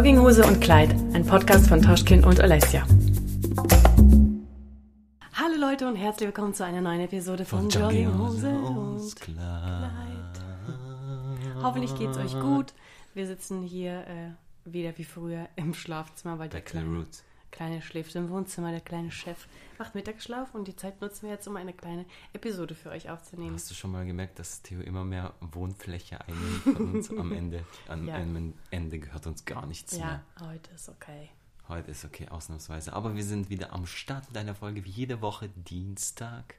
Jogginghose und Kleid, ein Podcast von Toschkin und Alessia. Hallo Leute und herzlich willkommen zu einer neuen Episode von, von Jogginghose, Jogginghose und Kleid. Hoffentlich geht's euch gut. Wir sitzen hier äh, wieder wie früher im Schlafzimmer, weil der kleine, kleine schläft im Wohnzimmer, der kleine Chef macht Mittagsschlaf und die Zeit nutzen wir jetzt, um eine kleine Episode für euch aufzunehmen. Hast du schon mal gemerkt, dass Theo immer mehr Wohnfläche einnimmt von uns am Ende? Am ja. Ende gehört uns gar nichts ja, mehr. Ja, heute ist okay. Heute ist okay, ausnahmsweise. Aber wir sind wieder am Start mit einer Folge, wie jede Woche Dienstag.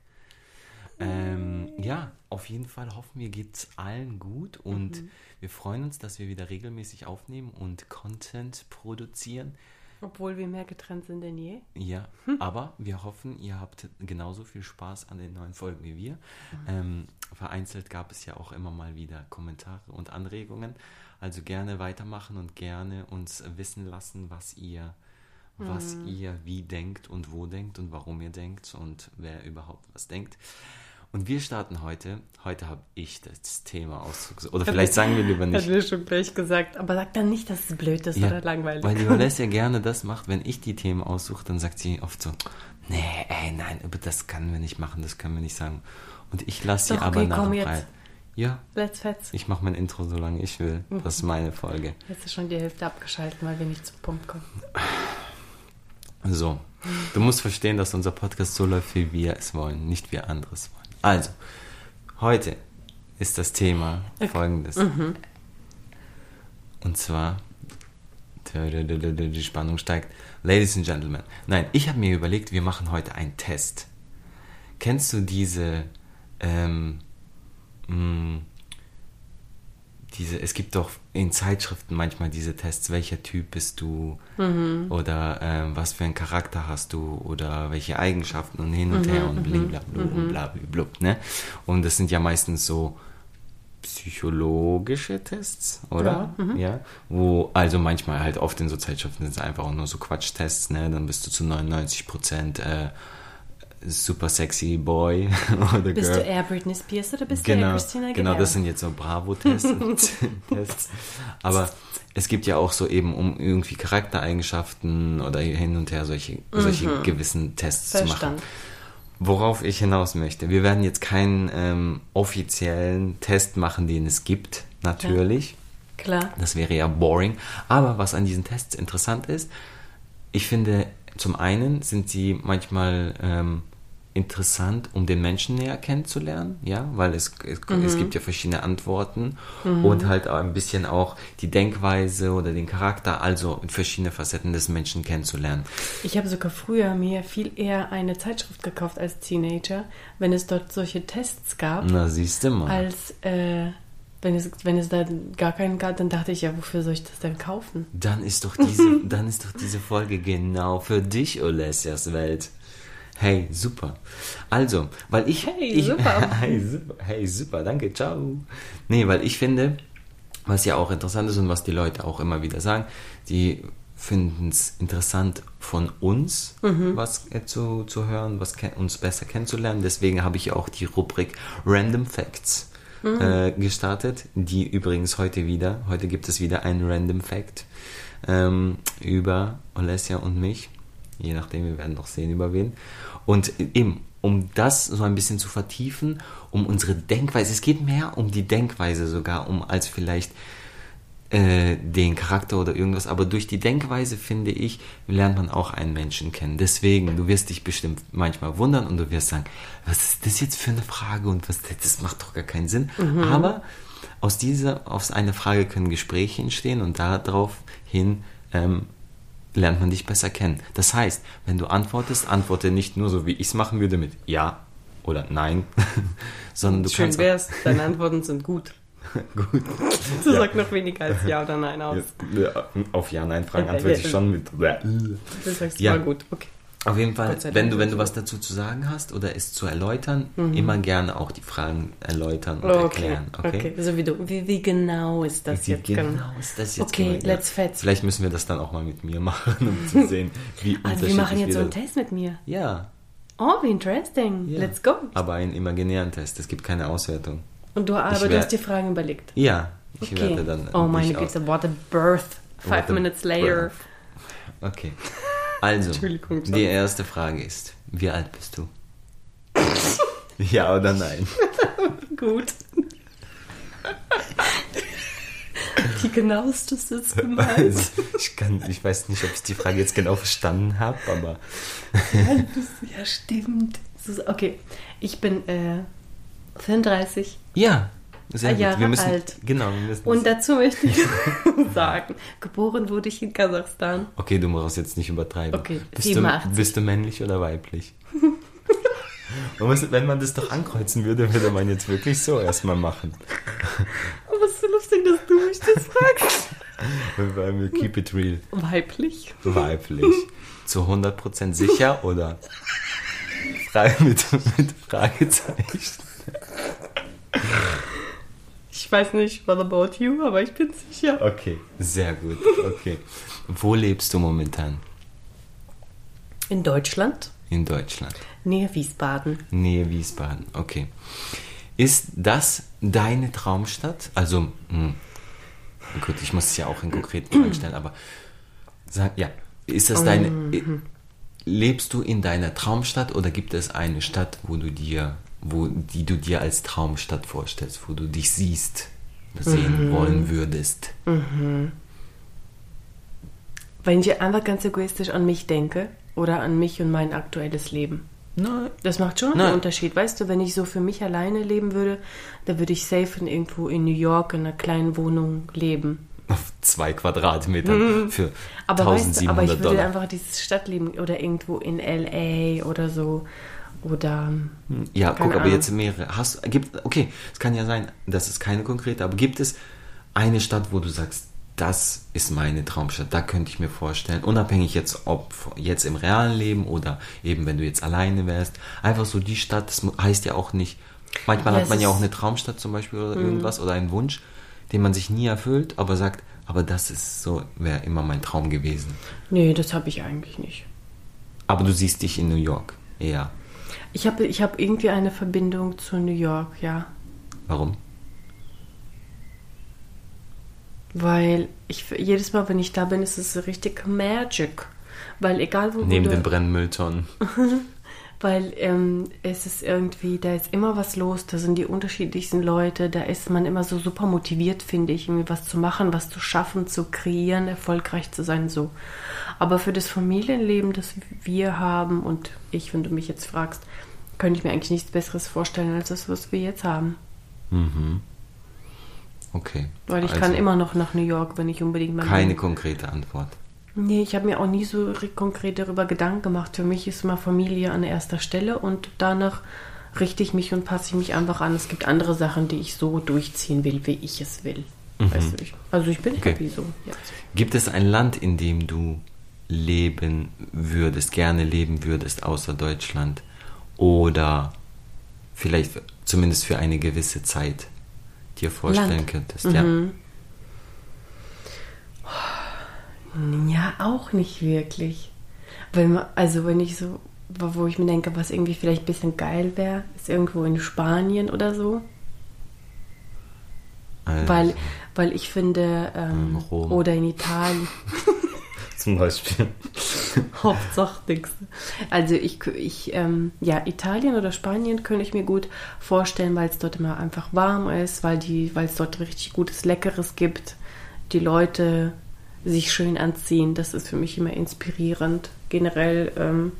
Ähm, ja, auf jeden Fall hoffen wir, geht es allen gut und mhm. wir freuen uns, dass wir wieder regelmäßig aufnehmen und Content produzieren. Obwohl wir mehr getrennt sind denn je. Ja, hm. aber wir hoffen, ihr habt genauso viel Spaß an den neuen Folgen wie wir. Mhm. Ähm, vereinzelt gab es ja auch immer mal wieder Kommentare und Anregungen. Also gerne weitermachen und gerne uns wissen lassen, was ihr, mhm. was ihr wie denkt und wo denkt und warum ihr denkt und wer überhaupt was denkt. Und wir starten heute. Heute habe ich das Thema ausgesucht. Oder vielleicht sagen wir lieber nicht. Hat mir schon gleich gesagt. Aber sag dann nicht, dass es blöd ist ja, oder langweilig. Weil die Valencia gerne das macht, wenn ich die Themen aussuche, dann sagt sie oft so, nee, ey, nein, aber das können wir nicht machen, das können wir nicht sagen. Und ich lasse sie okay, aber nachher frei. Ja. Let's fetz. Ich mache mein Intro, solange ich will. Das ist meine Folge. Jetzt ist schon die Hälfte abgeschaltet, weil wir nicht zum Punkt kommen. So. Du musst verstehen, dass unser Podcast so läuft, wie wir es wollen, nicht wie anderes wollen. Also, heute ist das Thema okay. folgendes. Mhm. Und zwar, die Spannung steigt. Ladies and Gentlemen. Nein, ich habe mir überlegt, wir machen heute einen Test. Kennst du diese ähm, mh, mm, diese, es gibt doch in Zeitschriften manchmal diese Tests, welcher Typ bist du mhm. oder ähm, was für einen Charakter hast du oder welche Eigenschaften und hin und mhm, her und bling, bla, bla, mhm. bla, bla, bla, ne? Und das sind ja meistens so psychologische Tests, oder? Ja, mhm. ja, wo also manchmal halt oft in so Zeitschriften sind es einfach auch nur so Quatschtests, ne? Dann bist du zu 99 Prozent äh, super sexy Boy oder Bist Girl. du eher Britney Spears oder bist genau, du eher Christina Aguilera? Genau, das sind jetzt so Bravo-Tests. Aber es gibt ja auch so eben, um irgendwie Charaktereigenschaften oder hin und her solche, solche mhm. gewissen Tests Verstand. zu machen. Worauf ich hinaus möchte. Wir werden jetzt keinen ähm, offiziellen Test machen, den es gibt, natürlich. Ja, klar. Das wäre ja boring. Aber was an diesen Tests interessant ist, ich finde, zum einen sind sie manchmal ähm, interessant, um den Menschen näher kennenzulernen, ja, weil es, es, mhm. es gibt ja verschiedene Antworten mhm. und halt auch ein bisschen auch die Denkweise oder den Charakter, also verschiedene Facetten des Menschen kennenzulernen. Ich habe sogar früher mir viel eher eine Zeitschrift gekauft als Teenager, wenn es dort solche Tests gab. Na, siehst du mal. Als äh, wenn es, wenn es da gar keinen gab, dann dachte ich ja, wofür soll ich das denn kaufen? Dann ist doch diese, dann ist doch diese Folge genau für dich, Olesias Welt. Hey, super. Also, weil ich. Hey, ich, super. hey, super. Hey, super, danke, ciao. Nee, weil ich finde, was ja auch interessant ist und was die Leute auch immer wieder sagen, die finden es interessant von uns mhm. was äh, zu, zu hören, was uns besser kennenzulernen. Deswegen habe ich auch die Rubrik Random Facts mhm. äh, gestartet, die übrigens heute wieder, heute gibt es wieder einen Random Fact ähm, über Alessia und mich je nachdem, wir werden noch sehen, über wen. Und eben, um das so ein bisschen zu vertiefen, um unsere Denkweise, es geht mehr um die Denkweise sogar, um als vielleicht äh, den Charakter oder irgendwas, aber durch die Denkweise, finde ich, lernt man auch einen Menschen kennen. Deswegen, du wirst dich bestimmt manchmal wundern und du wirst sagen, was ist das jetzt für eine Frage und was, das macht doch gar keinen Sinn. Mhm. Aber aus dieser, aus einer Frage können Gespräche entstehen und daraufhin ähm, lernt man dich besser kennen. Das heißt, wenn du antwortest, antworte nicht nur so, wie ich es machen würde mit Ja oder Nein, sondern du Schön kannst. Schön wär's, deine Antworten sind gut. gut. Das ja. sagt noch weniger als Ja oder Nein aus. Ja, auf Ja-Nein-Fragen antworte ich schon mit. Das sagst du ja. mal gut, okay. Auf jeden Fall, wenn du, wenn du was dazu zu sagen hast oder es zu erläutern, mhm. immer gerne auch die Fragen erläutern und okay. erklären. Okay? okay, so wie du. Wie, wie genau ist das wie jetzt? Genau, genau ist das jetzt? Okay, genau, let's ja. fetz. Vielleicht müssen wir das dann auch mal mit mir machen, um zu sehen, wie Also wir machen jetzt so einen Test mit mir. Ja. Oh, wie interesting. Ja. Let's go. Aber einen imaginären Test. Es gibt keine Auswertung. Und du, aber du hast dir Fragen überlegt. Ja, ich okay. werde dann. Oh meine Güte, what a birth Five minutes later. Okay. Also, die erste Frage ist, wie alt bist du? ja oder nein? Gut. Wie genau ist das jetzt gemeint? Also, ich, kann, ich weiß nicht, ob ich die Frage jetzt genau verstanden habe, aber ja, stimmt. Okay, ich bin äh, 34 ja, sehr gut. Jahre wir müssen, alt. Genau, wir müssen. und dazu möchte ich sagen, geboren wurde ich in Kasachstan. okay, du musst jetzt nicht übertreiben. Okay, bist du, 87. bist du männlich oder weiblich? Man muss, wenn man das doch ankreuzen würde, würde man jetzt wirklich so erstmal machen. Aber es ist so lustig, dass du mich das fragst. Weil wir keep it real. Weiblich? Weiblich. Zu 100% sicher oder Frage mit, mit Fragezeichen? Ich weiß nicht, what about you, aber ich bin sicher. Okay, sehr gut. Okay. Wo lebst du momentan? In Deutschland? In Deutschland. Nähe Wiesbaden. Nähe Wiesbaden. Okay. Ist das deine Traumstadt? Also, hm, gut, ich muss es ja auch in konkreten Fragen stellen, aber sag, ja, ist das deine. Lebst du in deiner Traumstadt oder gibt es eine Stadt, wo du dir, wo, die du dir als Traumstadt vorstellst, wo du dich siehst, sehen wollen würdest? Wenn ich einfach ganz egoistisch an mich denke oder an mich und mein aktuelles Leben. Nein. Das macht schon Nein. einen Unterschied. Weißt du, wenn ich so für mich alleine leben würde, dann würde ich safe in irgendwo in New York in einer kleinen Wohnung leben. Auf zwei Quadratmetern für Mhm. Aber, weißt du, aber 1700 ich würde Dollar. einfach dieses Stadtleben oder irgendwo in LA oder so. Oder Ja, guck, aber Ahnung. jetzt mehrere. Hast, gibt, okay, es kann ja sein, das ist keine konkrete, aber gibt es eine Stadt, wo du sagst, das ist meine Traumstadt, da könnte ich mir vorstellen, unabhängig jetzt, ob jetzt im realen Leben oder eben wenn du jetzt alleine wärst, einfach so die Stadt, das heißt ja auch nicht, manchmal Ja, hat man ja auch eine Traumstadt zum Beispiel oder irgendwas oder einen Wunsch, den man sich nie erfüllt, aber sagt, aber das ist so, wäre immer mein Traum gewesen. nee, das habe ich eigentlich nicht. Aber du siehst dich in New York, eher. Ich habe ich hab irgendwie eine Verbindung zu New York, ja. Warum? Weil ich jedes Mal, wenn ich da bin, ist es richtig Magic. Weil egal wo Neben du, den Brennmülltonnen. weil ähm, es ist irgendwie, da ist immer was los, da sind die unterschiedlichsten Leute, da ist man immer so super motiviert, finde ich, irgendwie was zu machen, was zu schaffen, zu kreieren, erfolgreich zu sein, so. Aber für das Familienleben, das wir haben und ich, wenn du mich jetzt fragst, könnte ich mir eigentlich nichts Besseres vorstellen als das, was wir jetzt haben. Okay. Weil ich Also- kann immer noch nach New York, wenn ich unbedingt mal Keine will. konkrete Antwort. Nee, ich habe mir auch nie so konkret darüber Gedanken gemacht. Für mich ist mal Familie an erster Stelle und danach richte ich mich und passe ich mich einfach an. Es gibt andere Sachen, die ich so durchziehen will, wie ich es will. Weißt du, ich, also ich bin Okay. happy so. Ja. Gibt es ein Land, in dem du leben würdest, gerne leben würdest, außer Deutschland? Oder vielleicht zumindest für eine gewisse Zeit dir vorstellen Land. Mhm. könntest? Ja. Ja, auch nicht wirklich. Weil man, also wenn ich so, wo ich mir denke, was irgendwie vielleicht ein bisschen geil wäre, ist irgendwo in Spanien oder so. Also, Weil, weil ich finde, ähm, Rom. oder in Italien. zum Beispiel. Hauptsache nix. Also ich, ich ähm, ja, Italien oder Spanien könnte ich mir gut vorstellen, weil es dort immer einfach warm ist, weil die, weil es dort richtig gutes Leckeres gibt, die Leute sich schön anziehen. Das ist für mich immer inspirierend. Generell ähm,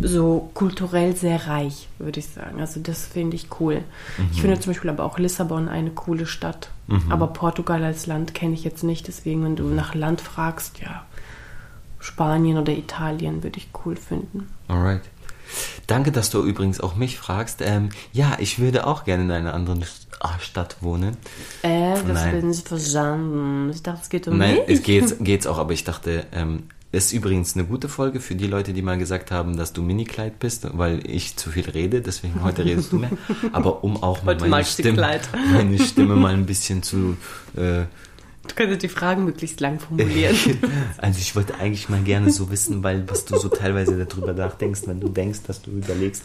so kulturell sehr reich, würde ich sagen. Also das finde ich cool. Ich finde zum Beispiel aber auch Lissabon eine coole Stadt. Aber Portugal als Land kenne ich jetzt nicht. Deswegen, wenn du nach Land fragst, ja, Spanien oder Italien würde ich cool finden. Alright. Danke, dass du übrigens auch mich fragst. Ähm, ja, ich würde auch gerne in einer anderen Stadt wohnen. Äh, das Nein. bin ich verstanden. Ich dachte, es geht um Nein, mich. es geht's, geht's auch, aber ich dachte, ähm, es ist übrigens eine gute Folge für die Leute, die mal gesagt haben, dass du Minikleid bist, weil ich zu viel rede, deswegen heute redest du mehr. Aber um auch mal meine Stimme, meine Stimme mal ein bisschen zu. Äh, Du könntest die Fragen möglichst lang formulieren. also ich wollte eigentlich mal gerne so wissen, weil was du so teilweise darüber nachdenkst, wenn du denkst, dass du überlegst.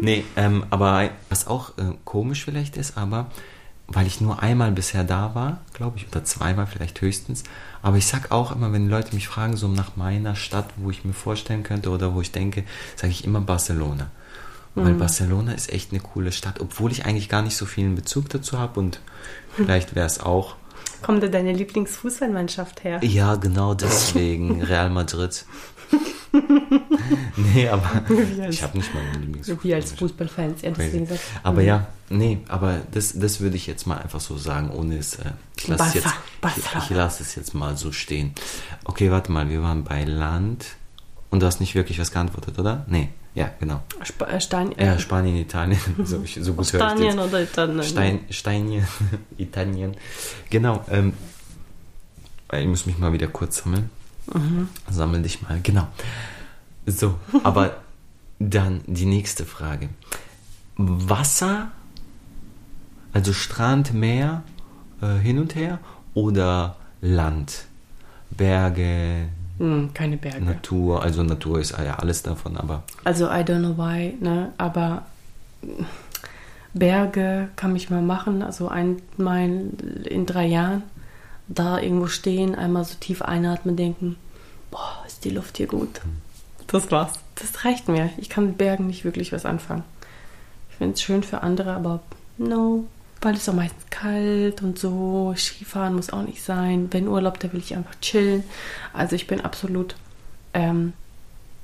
Nee, ähm, aber was auch äh, komisch vielleicht ist, aber weil ich nur einmal bisher da war, glaube ich, oder zweimal vielleicht höchstens. Aber ich sag auch immer, wenn Leute mich fragen, so nach meiner Stadt, wo ich mir vorstellen könnte oder wo ich denke, sage ich immer Barcelona. Weil Barcelona ist echt eine coole Stadt, obwohl ich eigentlich gar nicht so viel Bezug dazu habe und vielleicht wäre es auch. Kommt da deine Lieblingsfußballmannschaft her? Ja, genau deswegen. Real Madrid. nee, aber ich habe nicht mal eine Lieblingsfußball. Wir als Fußballfans, ja, deswegen Crazy. Aber ja, nee, aber das, das würde ich jetzt mal einfach so sagen, ohne es. Äh, ich lasse jetzt- ich, ich lasse es jetzt mal so stehen. Okay, warte mal, wir waren bei Land und du hast nicht wirklich was geantwortet, oder? Nee, ja, genau. Sp äh, Stein Ja, Spanien, Italien, so, ich- so gut Spanien oder Italien. Stein, Steinien, Italien. Genau, ähm, ich muss mich mal wieder kurz sammeln. Sammel dich mal, genau. So, aber dann die nächste Frage. Wasser, also Strand, Meer, äh, hin und her oder Land? Berge, Hm, keine Berge. Natur, also Natur ist ja alles davon, aber Also I don't know why, ne? Aber Berge kann mich mal machen. Also einmal in drei Jahren da irgendwo stehen, einmal so tief einatmen, denken, boah, ist die Luft hier gut. Das war's. Das reicht mir. Ich kann mit Bergen nicht wirklich was anfangen. Ich finde es schön für andere, aber no, weil es auch meistens kalt und so. Skifahren muss auch nicht sein. Wenn Urlaub, da will ich einfach chillen. Also ich bin absolut ähm,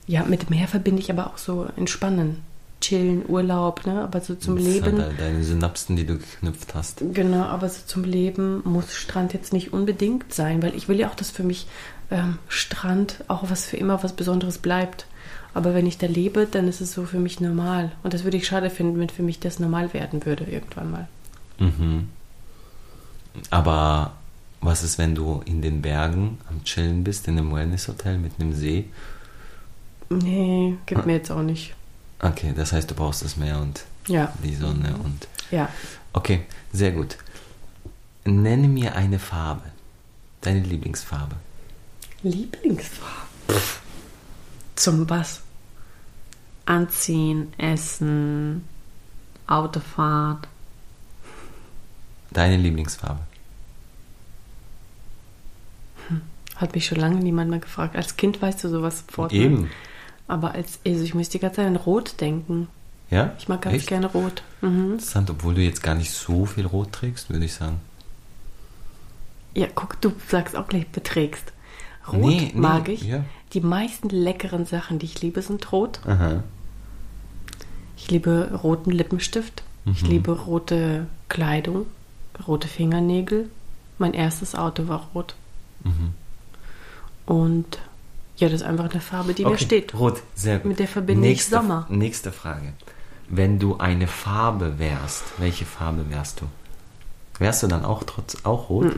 ja, mit Meer verbinde ich aber auch so entspannen, chillen, Urlaub, ne? Aber so zum das ist Leben. halt deine Synapsen, die du geknüpft hast. Genau, aber so zum Leben muss Strand jetzt nicht unbedingt sein, weil ich will ja auch, dass für mich ähm, Strand auch was für immer was Besonderes bleibt. Aber wenn ich da lebe, dann ist es so für mich normal. Und das würde ich schade finden, wenn für mich das normal werden würde irgendwann mal. Mhm. Aber was ist, wenn du in den Bergen am Chillen bist, in einem Wellness-Hotel mit einem See? Nee, gibt mir jetzt auch nicht. Okay, das heißt, du brauchst das Meer und Ja, die Sonne und. ja. Okay, sehr gut. Nenne mir eine Farbe. Deine Lieblingsfarbe. Lieblingsfarbe. Zum was? Anziehen, Essen, Autofahrt. Deine Lieblingsfarbe. Hat mich schon lange niemand mehr gefragt. Als Kind weißt du sowas sofort. ne? Eben. Aber als, also ich muss die ganze Zeit an Rot denken. Ja? Ich mag ganz Echt? gerne Rot. Mhm. Interessant, obwohl du jetzt gar nicht so viel Rot trägst, würde ich sagen. Ja, guck, du sagst auch gleich beträgst. Rot Nee, nee, mag ich. ja. Die meisten leckeren Sachen, die ich liebe, sind rot. Aha. Ich liebe roten Lippenstift. Ich Mhm. liebe rote Kleidung, rote Fingernägel. Mein erstes Auto war rot. Mhm. Und ja, das ist einfach eine Farbe, die mir Okay, steht. Rot, sehr gut. Mit der verbinde ich Sommer. Nächste Frage. Wenn du eine Farbe wärst, welche Farbe wärst du? Wärst du dann auch trotz auch rot?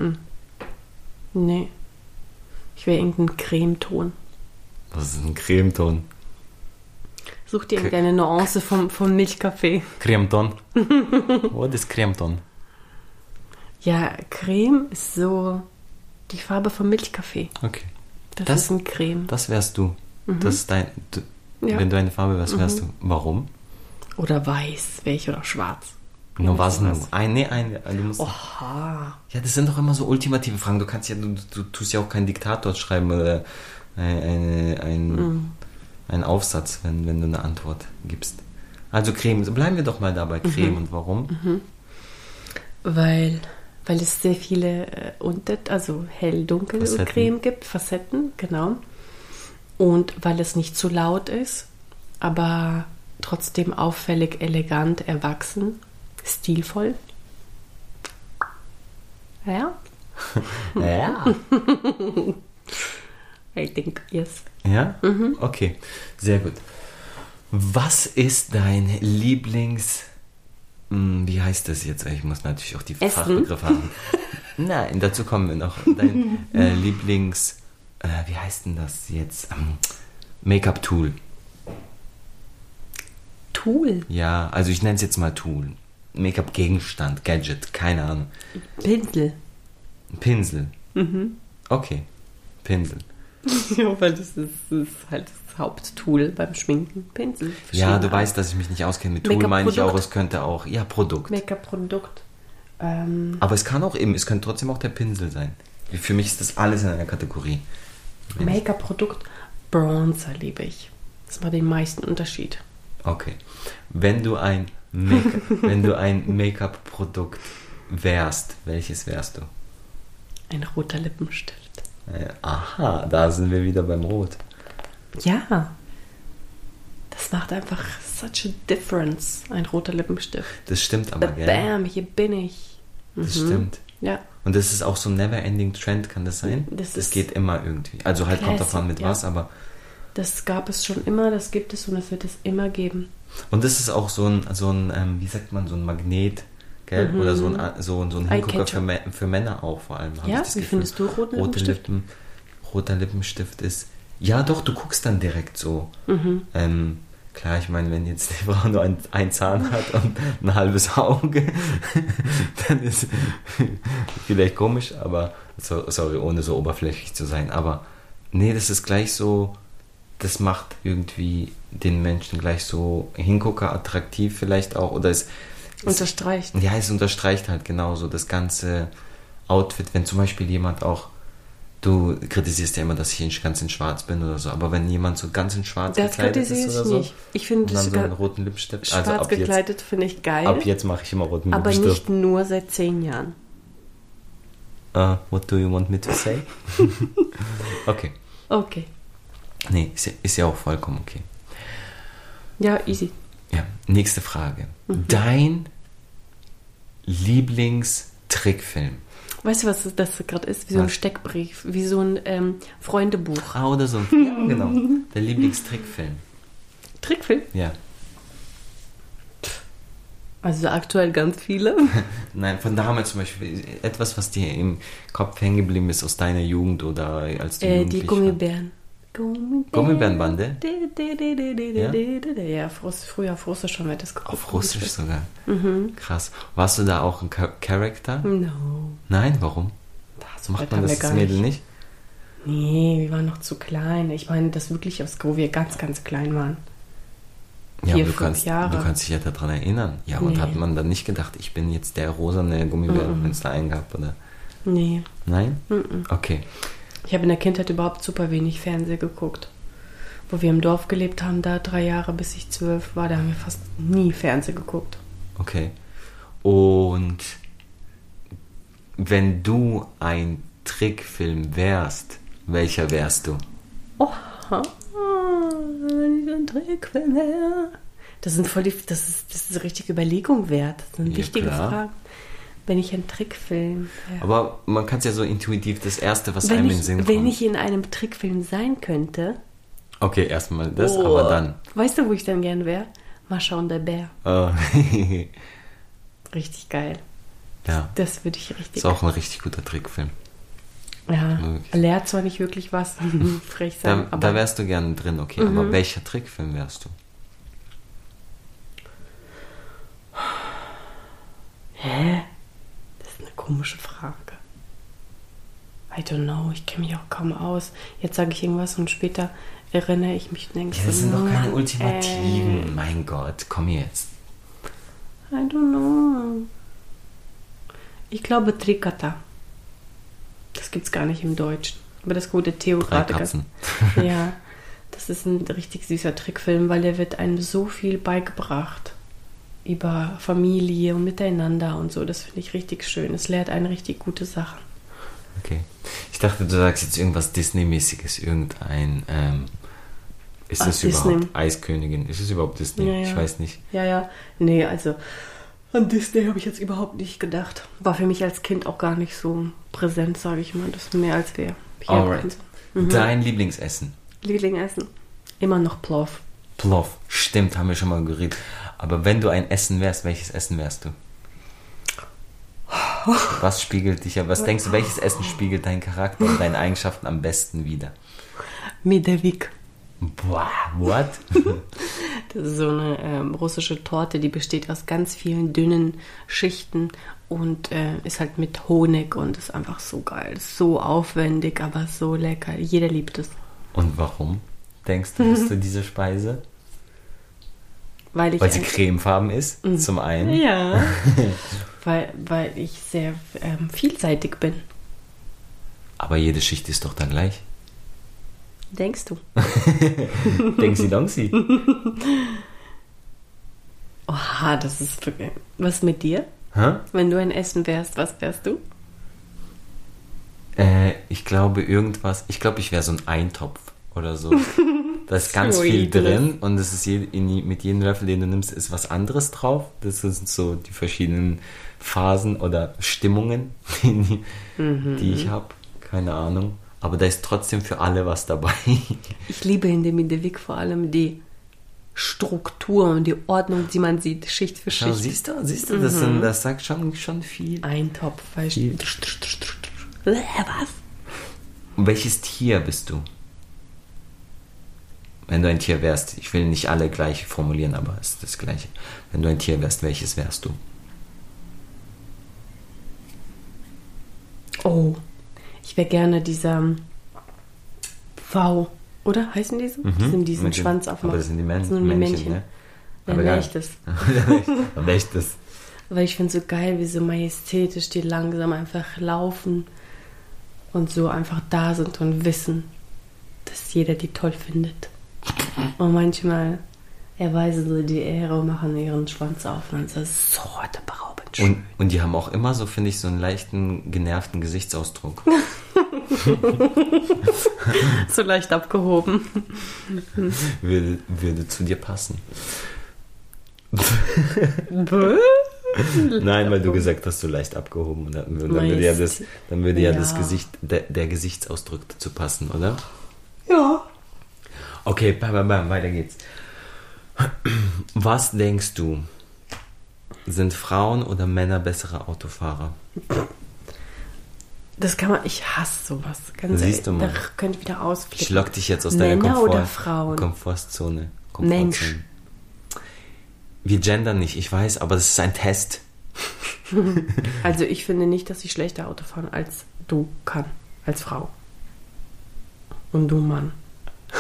Nee. Ich wäre irgendein Cremeton. Was ist ein Cremeton? Such dir irgendeine Nuance vom, vom Milchkaffee. Cremeton. What is Cremeton? Ja, Creme ist so die Farbe vom Milchkaffee. Okay. Das, Das- ist ein Creme. Das wärst du. Das ist dein. Du, Ja. Mhm. Wenn du eine Farbe wärst, wärst du. Warum? Oder weiß, welche oder schwarz. Nur was nur? Ein, nee, ein, du musst. Oha. Ja, das sind doch immer so ultimative Fragen. Du kannst ja, du, du tust ja auch keinen Diktator schreiben oder ein, ein, Mhm. einen Aufsatz, wenn, wenn du eine Antwort gibst. Also Creme, bleiben wir doch mal dabei Mhm. Creme und warum? Weil, weil es sehr viele äh, unter, also hell-dunkel Facetten. Creme gibt, Facetten, genau. Und weil es nicht zu laut ist, aber trotzdem auffällig, elegant, erwachsen, stilvoll. Ja, Ja. I think, yes. Ja? Mhm. Okay, sehr gut. Was ist dein Lieblings... Hm, Wie heißt das jetzt? Ich muss natürlich auch die Essen? Fachbegriffe haben. Nein, dazu kommen wir noch. Dein äh, Lieblings... Äh, wie heißt denn das jetzt? Ähm, Make-up-Tool. Tool, Ja, also ich nenne es jetzt mal Tool. Make-up-Gegenstand, Gadget, keine Ahnung. Pinsel. Pinsel. Mhm. Okay, Pinsel. ja, weil das ist, das ist halt das Haupttool beim Schminken. Pinsel. Ja, du weißt, dass ich mich nicht auskenne. Mit Tool meine ich auch, es könnte auch... Ja, Produkt. Make-up-Produkt. Ähm, Aber es kann auch eben, es kann trotzdem auch der Pinsel sein. Für mich ist das alles in einer Kategorie. Make-up-Produkt, Bronzer liebe ich. Das macht den meisten Unterschied. Okay. Wenn du ein Make wenn du ein Make-up-Produkt wärst, welches wärst du? Ein roter Lippenstift. Äh, Aha, da sind wir wieder beim Rot. Ja. Das macht einfach such a difference, ein roter Lippenstift. Das stimmt aber, gell? Bam, hier bin ich. Das stimmt. Ja. Und das ist auch so ein never-ending Trend, kann das sein? Das Das, geht immer irgendwie. Also halt kommt Classic, davon mit ja. was, aber Das gab es schon immer, das gibt es und das wird es immer geben. und das ist auch so ein, so ein ähm, wie sagt man, so ein Magnet, gell? Oder so ein, so, so ein Hingucker für, für Männer auch vor allem. Mhm. Ja, wie Gefühl. findest du roten Rote Lippenstift? Lippen, roter Lippenstift ist. Ja, doch, du guckst dann direkt so. Mhm. Ähm, klar, ich meine, wenn jetzt die Frau nur ein, ein Zahn hat und ein halbes Auge, dann ist vielleicht komisch, aber so, sorry, ohne so oberflächlich zu sein. Aber nee, das ist gleich so, das macht irgendwie den Menschen gleich so Hingucker attraktiv vielleicht auch. Oder es, es Unterstreicht. ja, es unterstreicht halt genauso das ganze Outfit, wenn zum Beispiel jemand auch, du kritisierst ja immer, dass ich ganz in schwarz bin oder so, aber wenn jemand so ganz in schwarz Das gekleidet ist oder ich so, nicht. Ich finde dann so einen roten Lippenstift, schwarz also ab gekleidet finde ich geil, ab jetzt mache ich immer roten aber Lippenstift. nicht nur seit zehn Jahren. Uh, what do you want me to say? okay, Okay. nee, ist ja, ist ja auch vollkommen okay. Ja, easy. Ja, nächste Frage. Mhm. Dein Lieblingstrickfilm? Weißt du, was das gerade ist? Wie so ein Was? Steckbrief, wie so ein ähm, Freundebuch. Ah, oder so. Ja, genau. Der Lieblingstrickfilm. Trickfilm. Ja. Also aktuell ganz viele. Nein, von damals zum Beispiel. Etwas, was dir im Kopf hängen geblieben ist aus deiner Jugend oder als du Äh, die Gummibären. Gummibären. Gummibärenbande? Ja, früher auf Russisch schon wird das geguckt. Auf Russisch sogar. Krass. Warst du da auch ein Cha- Charakter? No. Nein, warum? So Macht man das als Mädel nicht? Nee, wir waren noch zu klein. Ich meine, das wirklich, wo wir ganz, ganz klein waren. Ja, Vier, du kannst, Jahre. du kannst dich ja daran erinnern. Ja, und Nee. hat man dann nicht gedacht, ich bin jetzt der rosane Gummibär, wenn es da einen gab, oder? Nee. Nein? Mhm. Okay. Ich habe in der Kindheit überhaupt super wenig Fernsehen geguckt. Wo wir im Dorf gelebt haben, da drei Jahre bis ich zwölf war, da haben wir fast nie Fernsehen geguckt. Okay. Und wenn du ein Trickfilm wärst, welcher wärst du? Oha, wenn ich ein Trickfilm wäre. Das sind voll die, das ist, das ist eine richtige Überlegung wert. Das sind Ja, wichtige klar. Fragen. Wenn ich ein Trickfilm wäre. Aber man kann es ja so intuitiv das Erste, was Wenn einem in den ich, Sinn wenn kommt. ich in einem Trickfilm sein könnte, okay, erstmal das, Oh. aber dann. weißt du, wo ich dann gern wäre? Mascha und der Bär. Oh. Richtig geil. ja, Das würde ich richtig ist auch ein richtig guter Trickfilm. Ja, lehrt zwar nicht wirklich was, frech Da, sein, aber da wärst du gerne drin, okay. Mhm. Aber welcher Trickfilm wärst du? Hä? Komische Frage. I don't know, ich kenne mich auch kaum aus. Jetzt sage ich irgendwas und später erinnere ich mich und denke Ja, so, das sind doch keine ultimativen. ey, Mein Gott, komm jetzt. I don't know. Ich glaube Trikata. Das gibt's gar nicht im Deutschen. Aber das gute Theo gerade. Ja, das ist ein richtig süßer Trickfilm, weil der wird einem so viel beigebracht über Familie und miteinander und so. Das finde ich richtig schön. Es lehrt einen richtig gute Sachen. Okay. Ich dachte, du sagst jetzt irgendwas Disney-mäßiges, irgendein. Ähm, ist Ah, das Disney. überhaupt Eiskönigin? Ist es überhaupt Disney? Ja, ja. Ich weiß nicht. Ja, ja. Nee, also an Disney habe ich jetzt überhaupt nicht gedacht. War für mich als Kind auch gar nicht so präsent, sage ich mal. Das ist mehr als wir. Alright. Mhm. Dein Lieblingsessen? Liebling essen. Immer noch Plov. Plov. Stimmt, haben wir schon mal geredet. Aber wenn du ein Essen wärst, welches Essen wärst du? Was spiegelt dich, was denkst du, welches Essen spiegelt deinen Charakter und deine Eigenschaften am besten wider? Medevik. Boah, what? Das ist so eine ähm, russische Torte, die besteht aus ganz vielen dünnen Schichten und äh, ist halt mit Honig und ist einfach so geil. So aufwendig, aber so lecker. Jeder liebt es. Und warum denkst du, bist du diese Speise? Weil, ich Weil sie cremefarben ist, zum einen. Ja. weil, weil ich sehr ähm, vielseitig bin. Aber jede Schicht ist doch dann gleich. Denkst du? Denken Sie. Oha, das ist wirklich. Was mit dir? Hä? Wenn du ein Essen wärst, was wärst du? Äh, ich glaube irgendwas, ich glaube, ich wäre so ein Eintopf oder so. Da ist ganz viel drin und es ist je, in, mit jedem Löffel, den du nimmst, ist was anderes drauf. Das sind so die verschiedenen Phasen oder Stimmungen, die, die ich habe. Keine Ahnung. Aber da ist trotzdem für alle was dabei. Ich liebe in dem Indevik vor allem die Struktur und die Ordnung, die man sieht, Schicht für Schau, Schicht. siehst du, siehst du, das, sind, das sagt schon, schon viel. Ein Topf, weißt du? Was? Welches Tier bist du? Wenn du ein Tier wärst, ich will nicht alle gleich formulieren, aber es ist das gleiche. Wenn du ein Tier wärst, welches wärst du? Oh, ich wäre gerne dieser V, oder? Heißen die so? Die sind diesen Mhm. Mit Schwanz aufmachen. Aber das sind die Män Das sind die Männchen, Männchen. ne? Dann Aber wäre egal. ich das. Dann wär ich das. Weil ich finde so geil, wie so majestätisch die langsam einfach laufen und so einfach da sind und wissen, dass jeder die toll findet. Und manchmal erweisen sie die Ehre und machen ihren Schwanz auf und das ist so atemberaubend schön. Und, und die haben auch immer so, finde ich, so einen leichten, genervten Gesichtsausdruck. so leicht abgehoben. Würde, würde zu dir passen. Nein, weil du gesagt hast, du leicht abgehoben. Und dann, dann würde ja das, dann würde ja, das Ja. Gesicht, der, der Gesichtsausdruck dazu passen, oder? Ja. Okay, bam, bam, bam, weiter geht's. Was denkst du? Sind Frauen oder Männer bessere Autofahrer? Das kann man, ich hasse sowas. Ganz Siehst du mal. Da könnte ich wieder ausflippen. Ich lock dich jetzt aus deiner Männer Komfort oder Frauen? Komfortzone. Mensch. Komfortzone. Wir gendern nicht, ich weiß, aber das ist ein Test. Also ich finde nicht, dass ich schlechter Auto fahren als du kann, als Frau. Und du Mann.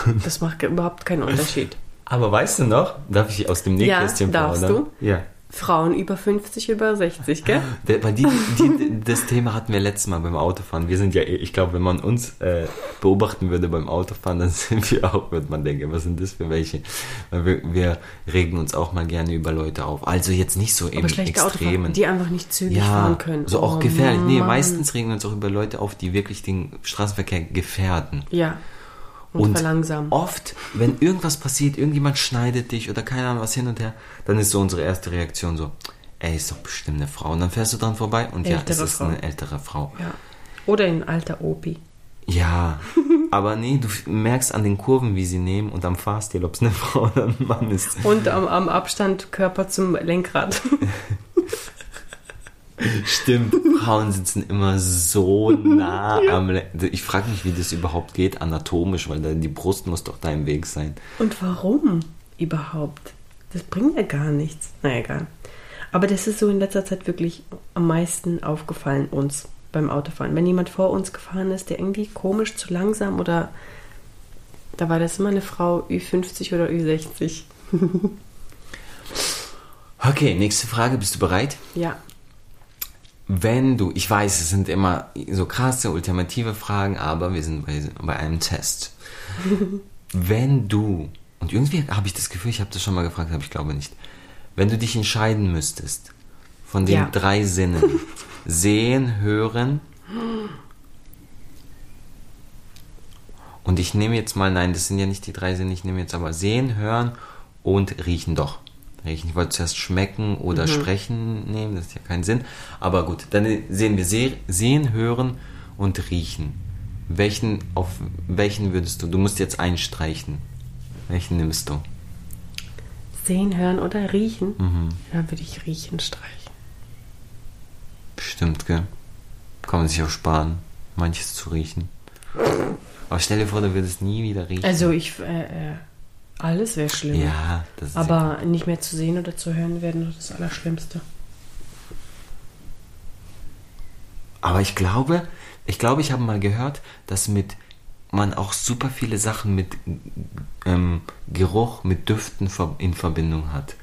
Das macht überhaupt keinen Unterschied. Aber weißt du noch, darf ich aus dem Nähkästchen Ja, darfst plaudern? du. Ja. Frauen über 50, über 60, gell? Weil die, die, das Thema hatten wir letztes Mal beim Autofahren. Wir sind ja, ich glaube, wenn man uns äh, beobachten würde beim Autofahren, dann sind wir auch, würde man denken, was sind das für welche? Weil wir, wir regen uns auch mal gerne über Leute auf. Also jetzt nicht so im Extremen. Autofahrer, die einfach nicht zügig ja, fahren können. so auch Oh, gefährlich. Nee, Mann. meistens regen wir uns auch über Leute auf, die wirklich den Straßenverkehr gefährden. Ja. Und, verlangsamen. oft, wenn irgendwas passiert, irgendjemand schneidet dich oder keine Ahnung was hin und her, dann ist so unsere erste Reaktion so, ey, ist doch bestimmt eine Frau. Und dann fährst du dran vorbei und ja, es Ältere ist Frau. eine ältere Frau. Ja. Oder ein alter Opi. Ja, aber nee, du merkst an den Kurven, wie sie nehmen und am Fahrstil, ob es eine Frau oder ein Mann ist. Und am, am Abstand Körper zum Lenkrad. Stimmt, Frauen sitzen immer so nah am... Le ich frage mich, wie das überhaupt geht, anatomisch, weil da die Brust muss doch da im Weg sein. Und warum überhaupt? Das bringt ja gar nichts. Na egal. Aber das ist so in letzter Zeit wirklich am meisten aufgefallen uns beim Autofahren. Wenn jemand vor uns gefahren ist, der irgendwie komisch zu langsam oder da war das immer eine Frau Ü50 oder Ü60. Okay, nächste Frage, bist du bereit? Ja. Wenn du, ich weiß, es sind immer so krasse, ultimative Fragen, aber wir sind bei, bei einem Test. Wenn du, und irgendwie habe ich das Gefühl, ich habe das schon mal gefragt, aber ich glaube nicht. Wenn du dich entscheiden müsstest von den Ja. drei Sinnen, sehen, hören, und ich nehme jetzt mal, nein, das sind ja nicht die drei Sinne, ich nehme jetzt aber sehen, hören und riechen doch. Riechen, ich wollte zuerst schmecken oder sprechen nehmen, das ist ja kein Sinn. Aber gut, dann sehen wir se sehen, hören und riechen. Welchen, auf welchen würdest du, du musst jetzt einstreichen. Welchen nimmst du? Sehen, hören oder riechen? Mhm. Dann würde ich riechen streichen. Bestimmt, gell? Kann man sich auch sparen, manches zu riechen. Aber stell dir vor, du würdest nie wieder riechen. Also ich, äh, äh, alles wäre schlimm. ja, das ist Aber nicht mehr zu sehen oder zu hören wäre nur das Allerschlimmste. Aber ich glaube, ich glaube, ich habe mal gehört, dass mit man auch super viele Sachen mit ähm, Geruch, mit Düften in Verbindung hat.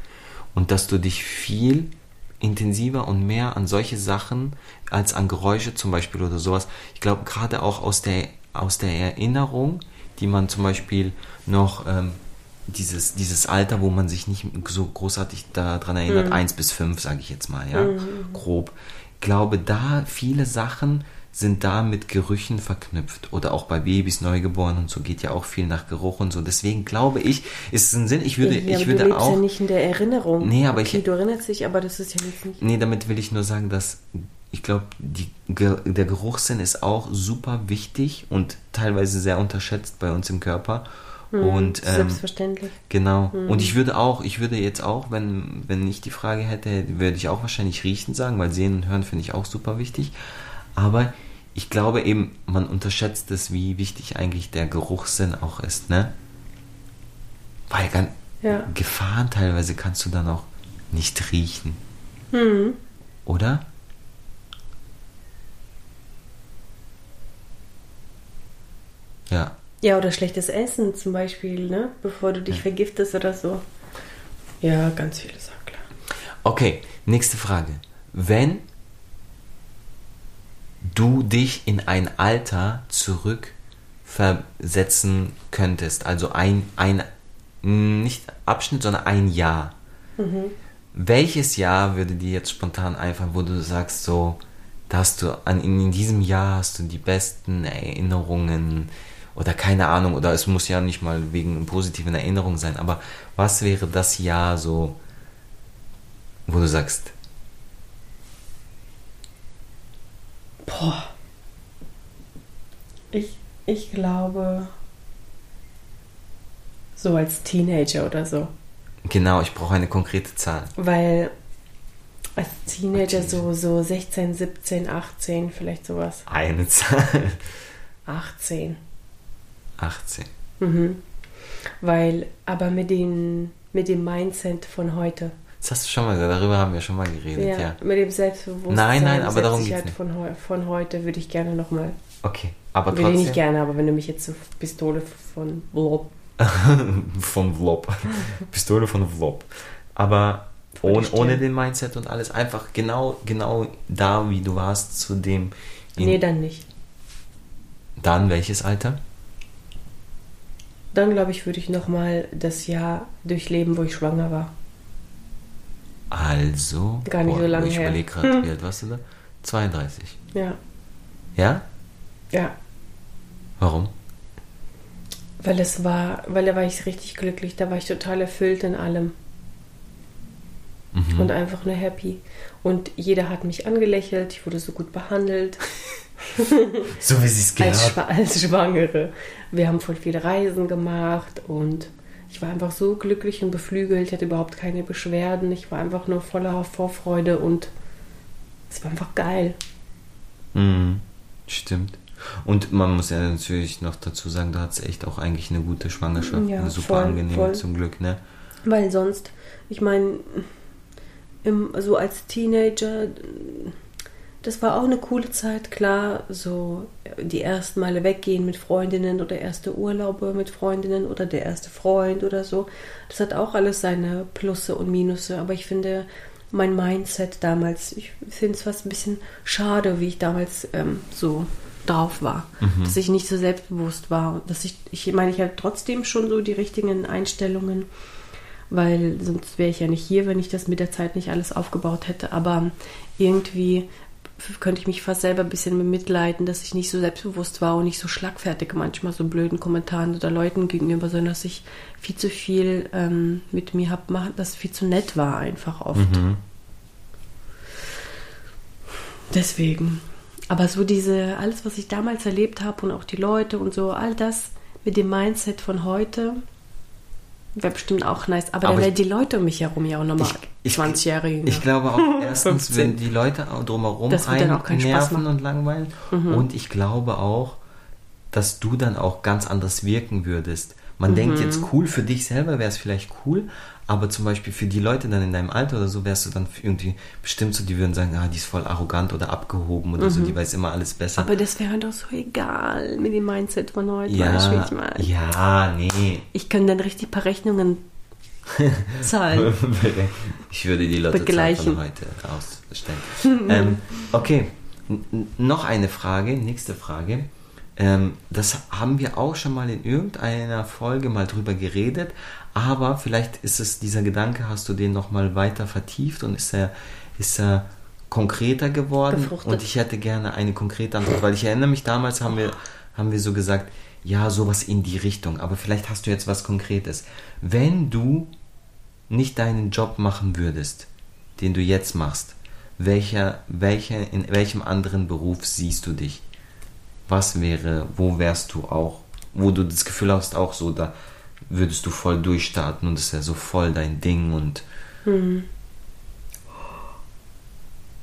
und dass du dich viel intensiver und mehr an solche Sachen als an Geräusche zum Beispiel oder sowas. Ich glaube, gerade auch aus der, aus der Erinnerung, die man zum Beispiel noch ähm, dieses, dieses Alter, wo man sich nicht so großartig daran erinnert, mhm. 1 bis 5, sage ich jetzt mal, ja, mhm. grob. Ich glaube, da viele Sachen sind da mit Gerüchen verknüpft. Oder auch bei Babys, Neugeborenen und so geht ja auch viel nach Geruch und so. Deswegen glaube ich, ist es ein Sinn, ich würde, ja, ich würde du auch. ja nicht in der Erinnerung. Nee, aber okay, ich. Du erinnerst dich, aber das ist ja nicht. Nee, damit will ich nur sagen, dass ich glaube, der Geruchssinn ist auch super wichtig und teilweise sehr unterschätzt bei uns im Körper. Hm, und, ähm, selbstverständlich. Genau. Hm. Und ich würde auch, ich würde jetzt auch, wenn, wenn ich die Frage hätte, würde ich auch wahrscheinlich riechen sagen, weil sehen und hören finde ich auch super wichtig. Aber ich glaube eben, man unterschätzt es, wie wichtig eigentlich der Geruchssinn auch ist, ne? Weil ganz ja. Gefahren teilweise kannst du dann auch nicht riechen. Hm. Oder? Ja. Ja, oder schlechtes Essen zum Beispiel, ne? Bevor du dich ja. vergiftest oder so. Ja, ganz viele Sachen, klar. Okay, nächste Frage. Wenn du dich in ein Alter zurückversetzen könntest. Also ein, ein nicht Abschnitt, sondern ein Jahr. Mhm. Welches Jahr würde dir jetzt spontan einfallen, wo du sagst, so, da hast du an, in diesem Jahr hast du die besten Erinnerungen oder keine Ahnung, oder es muss ja nicht mal wegen positiven Erinnerungen sein, aber was wäre das Jahr so, wo du sagst, Boah. Ich, ich glaube, so als Teenager oder so. Genau, ich brauche eine konkrete Zahl. Weil als Teenager so, so 16, 17, 18, vielleicht sowas. Eine Zahl. 18. 18. Mhm. Weil, aber mit, den, mit dem Mindset von heute. Das hast du schon mal gesagt, darüber haben wir schon mal geredet, ja. ja. Mit dem Selbstbewusstsein. Nein, nein, aber darum geht's nicht. Von, von heute würde ich gerne nochmal. Okay, aber trotzdem. Würde ich nicht gerne, aber wenn du mich jetzt so Pistole von Vlop. von Vlop. Pistole von Vlop. Aber ohne, ohne den Mindset und alles, einfach genau, genau da, wie du warst, zu dem. Nee, dann nicht. Dann welches Alter? Dann glaube ich, würde ich nochmal das Jahr durchleben, wo ich schwanger war. Also. Gar nicht boah, so lange Ich überlege gerade, hm. wie alt warst du da? 32. Ja. Ja? Ja. Warum? Weil es war, weil da war ich richtig glücklich, da war ich total erfüllt in allem. Mhm. Und einfach nur happy. Und jeder hat mich angelächelt, ich wurde so gut behandelt. so wie sie es gehört. Als, als Schwangere. Wir haben voll viele Reisen gemacht und ich war einfach so glücklich und beflügelt, ich hatte überhaupt keine Beschwerden, ich war einfach nur voller Vorfreude und es war einfach geil. Mhm, stimmt. Und man muss ja natürlich noch dazu sagen, du hattest echt auch eigentlich eine gute Schwangerschaft, ja, super voll, angenehm voll. zum Glück, ne? Weil sonst, ich meine, so als Teenager das war auch eine coole Zeit, klar, so die ersten Male weggehen mit Freundinnen oder erste Urlaube mit Freundinnen oder der erste Freund oder so. Das hat auch alles seine Plusse und Minusse, aber ich finde mein Mindset damals, ich finde es fast ein bisschen schade, wie ich damals ähm, so drauf war, mhm. dass ich nicht so selbstbewusst war, dass ich, ich meine, ich hatte trotzdem schon so die richtigen Einstellungen, weil sonst wäre ich ja nicht hier, wenn ich das mit der Zeit nicht alles aufgebaut hätte, aber irgendwie könnte ich mich fast selber ein bisschen bemitleiden, dass ich nicht so selbstbewusst war und nicht so schlagfertig manchmal so blöden Kommentaren oder Leuten gegenüber, sondern dass ich viel zu viel ähm, mit mir habe machen, dass viel zu nett war einfach oft. Mhm. Deswegen. Aber so diese, alles, was ich damals erlebt habe und auch die Leute und so, all das mit dem Mindset von heute, Wäre bestimmt auch nice. Aber, aber dann wären die Leute um mich herum ja auch nochmal 20 Jahre jünger. Ich glaube auch erstens, wenn die Leute drumherum das einen auch nerven und langweilen. Mhm. Und ich glaube auch, dass du dann auch ganz anders wirken würdest. Man mhm. denkt jetzt cool, für dich selber wäre es vielleicht cool, aber zum Beispiel für die Leute dann in deinem Alter oder so wärst du dann irgendwie bestimmt so, die würden sagen, ah, die ist voll arrogant oder abgehoben oder mhm. so, die weiß immer alles besser. Aber das wäre doch so egal mit dem Mindset von heute. Ja, weißt, ich ja, nee. Ich kann dann richtig ein paar Rechnungen Zahl. ich würde die Lottozahl von heute rausstellen. ähm, okay, N noch eine Frage, nächste Frage. Ähm, das haben wir auch schon mal in irgendeiner Folge mal drüber geredet, aber vielleicht ist es dieser Gedanke, hast du den noch mal weiter vertieft und ist er, ist er konkreter geworden? Gefruchtet. Und ich hätte gerne eine konkrete Antwort, weil ich erinnere mich, damals haben wir, haben wir so gesagt, ja, sowas in die Richtung, aber vielleicht hast du jetzt was Konkretes. Wenn du nicht deinen Job machen würdest, den du jetzt machst, welcher, welcher, in welchem anderen Beruf siehst du dich? Was wäre, wo wärst du auch, wo du das Gefühl hast, auch so, da würdest du voll durchstarten und es ist ja so voll dein Ding und. Hm.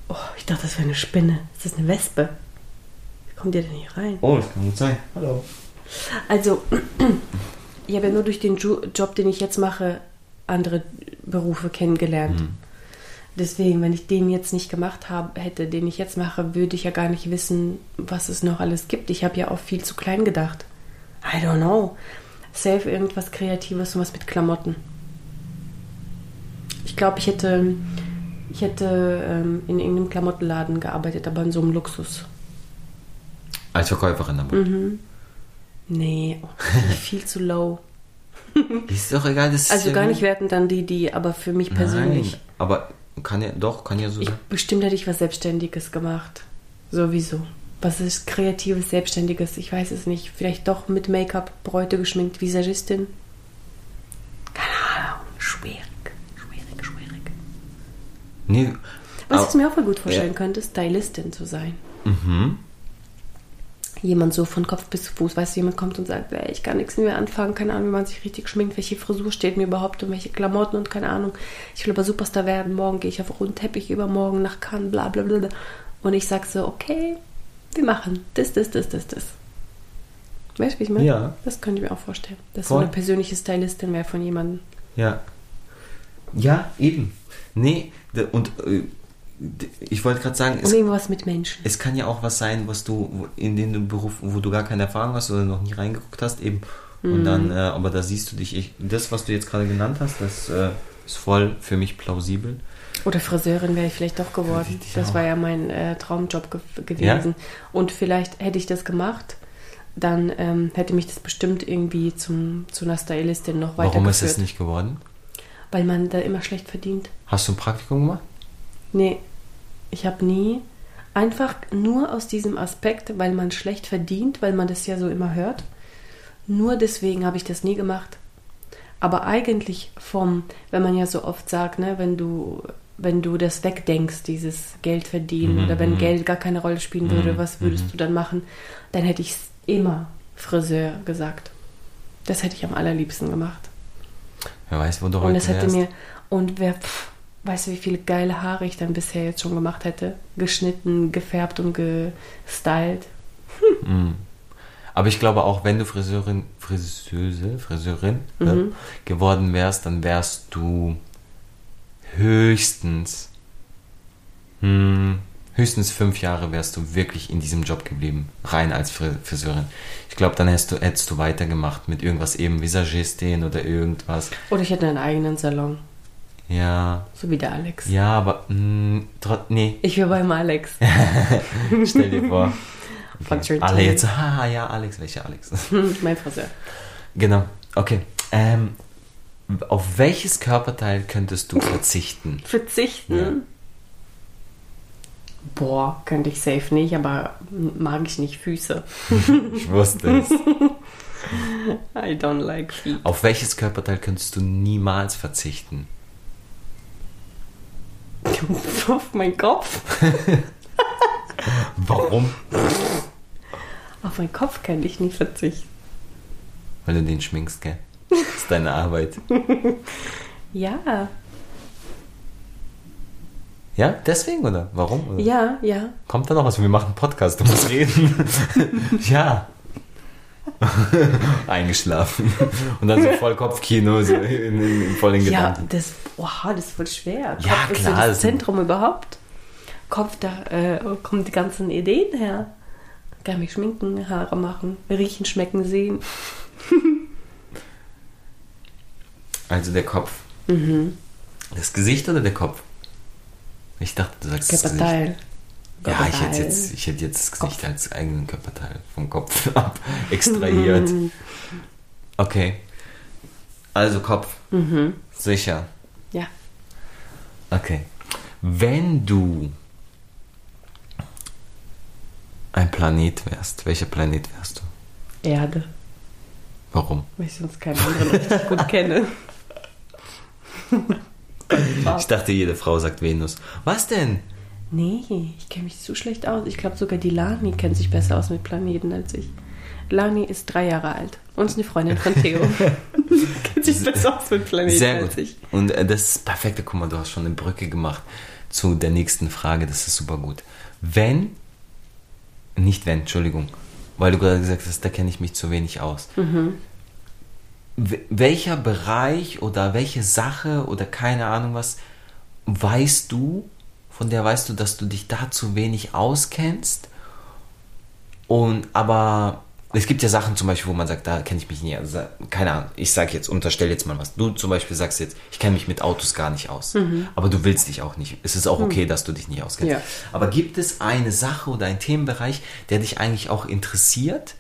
Oh, ich dachte, das wäre eine Spinne. Ist das eine Wespe? Wie kommt ihr denn hier rein? Oh, das kann gut sein. Hallo. Also, ich habe ja nur durch den Job, den ich jetzt mache, andere Berufe kennengelernt. Mhm. Deswegen, wenn ich den jetzt nicht gemacht habe, hätte, den ich jetzt mache, würde ich ja gar nicht wissen, was es noch alles gibt. Ich habe ja auch viel zu klein gedacht. I don't know. Safe irgendwas Kreatives und was mit Klamotten. Ich glaube, ich hätte, ich hätte ähm, in irgendeinem Klamottenladen gearbeitet, aber in so einem Luxus. Als Verkäuferin aber? Mhm. Nee, viel zu low. Ist doch egal. Das also gar nicht werten dann die, die, aber für mich persönlich. Nein, aber kann ja, doch, kann ja so ich, sein. Bestimmt hätte ich was Selbstständiges gemacht. Sowieso. Was ist kreatives, Selbstständiges? Ich weiß es nicht. Vielleicht doch mit Make-up, Bräute geschminkt, Visagistin? Keine Ahnung. Schwierig. Schwierig, schwierig. Nee. Was ich mir auch mal gut vorstellen ja. könnte, Stylistin zu sein. Mhm jemand so von Kopf bis zu Fuß, weißt du, jemand kommt und sagt, ey, ich kann nichts mehr anfangen, keine Ahnung, wie man sich richtig schminkt, welche Frisur steht mir überhaupt und welche Klamotten und keine Ahnung. Ich will aber Superstar werden, morgen gehe ich auf roten Teppich, übermorgen nach Cannes, bla bla bla. Und ich sag so, okay, wir machen das, das, das, das, das. Weißt du, wie ich meine? Ja. Das könnte ich mir auch vorstellen. Dass Voll. so eine persönliche Stylistin wäre von jemandem. Ja. Ja, eben. Nee, und äh, ich wollte gerade sagen, es, irgendwas mit Menschen. Es kann ja auch was sein, was du in den Beruf, wo du gar keine Erfahrung hast oder noch nie reingeguckt hast, eben. Und mhm. dann, äh, aber da siehst du dich, ich, das, was du jetzt gerade genannt hast, das äh, ist voll für mich plausibel. Oder Friseurin wäre ich vielleicht doch geworden. Das auch. war ja mein äh, Traumjob ge gewesen. Ja? Und vielleicht hätte ich das gemacht, dann ähm, hätte mich das bestimmt irgendwie zum, zu einer Stylistin noch weiter Warum ist es nicht geworden? Weil man da immer schlecht verdient. Hast du ein Praktikum gemacht? Nee, ich habe nie einfach nur aus diesem Aspekt, weil man schlecht verdient, weil man das ja so immer hört. Nur deswegen habe ich das nie gemacht. Aber eigentlich vom, wenn man ja so oft sagt, ne, wenn du wenn du das wegdenkst, dieses Geld verdienen mhm, oder wenn mhm. Geld gar keine Rolle spielen würde, mhm, was würdest mhm. du dann machen? Dann hätte ich immer Friseur gesagt. Das hätte ich am allerliebsten gemacht. Wer weiß, wo du heute Und das hätte mir und wer pff, weißt du, wie viele geile Haare ich dann bisher jetzt schon gemacht hätte? Geschnitten, gefärbt und gestylt. Hm. Mm. Aber ich glaube auch, wenn du Friseurin, Friseuse, Friseurin ne, mhm. äh, geworden wärst, dann wärst du höchstens, hm, höchstens fünf Jahre wärst du wirklich in diesem Job geblieben, rein als Friseurin. Ich glaube, dann hättest du, hättest du weitergemacht mit irgendwas eben Visagistin oder irgendwas. Oder ich hätte einen eigenen Salon. Ja. So wie der Alex. Ja, aber mh, mm, nee. Ich will beim Alex. Stell dir vor. Okay. Alle jetzt, haha, ja, Alex, welcher Alex? mein Friseur. Genau, okay. Ähm, auf welches Körperteil könntest du verzichten? Verzichten? Ja. Boah, könnte ich safe nicht, aber mag ich nicht Füße. ich wusste es. I don't like feet. Auf welches Körperteil könntest du niemals verzichten? Auf meinen Kopf. Warum? Auf meinen Kopf kann ich nicht verzichten. Weil du den schminkst, gell? Das ist deine Arbeit. ja. Ja, deswegen oder? Warum? Oder? Ja, ja. Kommt da noch was? Wir machen einen Podcast, du musst reden. ja. Eingeschlafen. Und dann so voll Kopfkino, so in, in, in Gedanken. Ja, das, wow, das ist voll schwer. Ja, Kopf klar. Ist so das Zentrum überhaupt. Kopf, da äh, kommen die ganzen Ideen her. Kann mich schminken, Haare machen, riechen, schmecken, sehen. also der Kopf. Mhm. Das Gesicht oder der Kopf? Ich dachte, du sagst das Gesicht. Körperteil. Ja, ich hätte Körperteil. jetzt, ich hätte jetzt das Gesicht als eigenen Körperteil vom Kopf ab extrahiert. Okay. Also Kopf. Mhm. Sicher. Okay. Wenn du ein Planet wärst, welcher Planet wärst du? Erde. Warum? Weil ich sonst keinen anderen richtig gut kenne. Ich dachte, jede Frau sagt Venus. Was denn? Nee, ich kenne mich zu schlecht aus. Ich glaube sogar die Lani kennt sich besser aus mit Planeten als ich. Lani ist drei Jahre alt und ist eine Freundin von Theo. kennt sich besser aus mit Planeten Sehr gut. Und äh, das ist perfekt. Guck mal, du hast schon eine Brücke gemacht zu der nächsten Frage. Das ist super gut. Wenn, nicht wenn, Entschuldigung, weil du gerade gesagt hast, da kenne ich mich zu wenig aus. Mhm. Welcher Bereich oder welche Sache oder keine Ahnung was weißt du, von der weißt du, dass du dich da zu wenig auskennst? Und aber es gibt ja Sachen zum Beispiel, wo man sagt, da kenne ich mich nicht. Also, keine Ahnung, ich sage jetzt, unterstelle jetzt mal was. Du zum Beispiel sagst jetzt, ich kenne mich mit Autos gar nicht aus. Aber du willst dich auch nicht. Es ist auch okay, dass du dich nicht auskennst. Ja. Aber gibt es eine Sache oder einen Themenbereich, der dich eigentlich auch interessiert?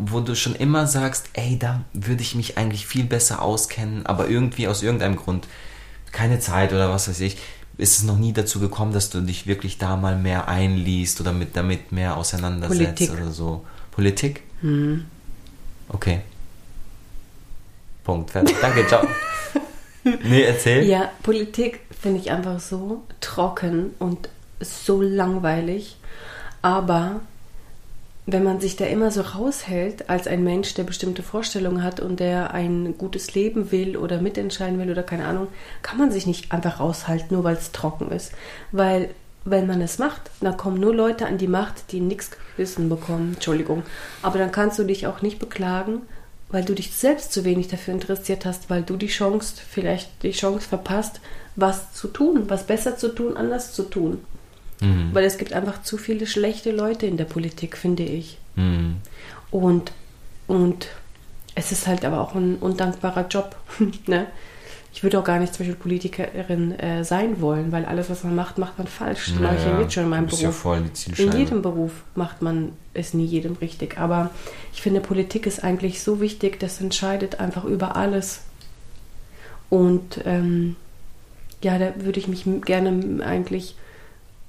wo du schon immer sagst, ey, da würde ich mich eigentlich viel besser auskennen, aber irgendwie aus irgendeinem Grund keine Zeit oder was weiß ich, ist es noch nie dazu gekommen, dass du dich wirklich da mal mehr einliest oder mit damit mehr auseinandersetzt Politik. oder so. Politik? Okay. Punkt. Fertig. Danke, ciao. nee, erzähl. Ja, Politik finde ich einfach so trocken und so langweilig. Aber wenn man sich da immer so raushält als ein Mensch, der bestimmte Vorstellungen hat und der ein gutes Leben will oder mitentscheiden will oder keine Ahnung, kann man sich nicht einfach raushalten, nur weil es trocken ist. Weil wenn man es macht, dann kommen nur Leute an die Macht, die nichts Wissen bekommen. Entschuldigung. Aber dann kannst du dich auch nicht beklagen, weil du dich selbst zu wenig dafür interessiert hast, weil du die Chance, vielleicht die Chance verpasst, was zu tun, was besser zu tun, anders zu tun. Mhm. Weil es gibt einfach zu viele schlechte Leute in der Politik, finde ich. Mhm. Und, und es ist halt aber auch ein undankbarer Job. ne? Ich würde auch gar nicht zum Beispiel Politikerin äh, sein wollen, weil alles, was man macht, macht man falsch. Das mache ich ja jetzt schon in meinem bist ja Beruf. voll die In jedem Beruf macht man es nie jedem richtig. Aber ich finde, Politik ist eigentlich so wichtig, das entscheidet einfach über alles. Und ähm, ja, da würde ich mich gerne eigentlich,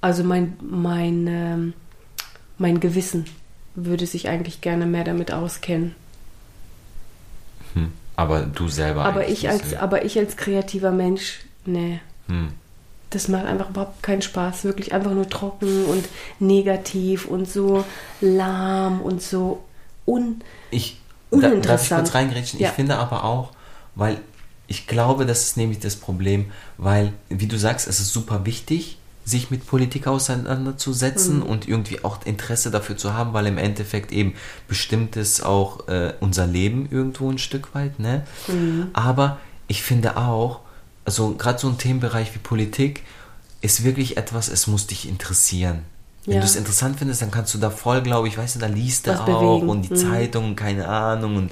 also mein, mein, ähm, mein Gewissen würde sich eigentlich gerne mehr damit auskennen. Hm. Aber du selber. Aber ich, als, so. aber ich als kreativer Mensch, nee. Hm. Das macht einfach überhaupt keinen Spaß. Wirklich einfach nur trocken und negativ und so lahm und so un. Ich, da, darf ich Uninteressant. kurz reingrätschen? Ja. Ich finde aber auch, weil ich glaube, das ist nämlich das Problem, weil, wie du sagst, es ist super wichtig, sich mit Politik auseinanderzusetzen Mhm. und irgendwie auch Interesse dafür zu haben, weil im Endeffekt eben bestimmt es auch äh, unser Leben irgendwo ein Stück weit, ne? Mhm. Aber ich finde auch, also gerade so ein Themenbereich wie Politik ist wirklich etwas, es muss dich interessieren. Wenn Ja. du es interessant findest, dann kannst du da voll, glaube ich, weißt du, da liest du auch bewegen. und die Mhm. Zeitungen, keine Ahnung. Und,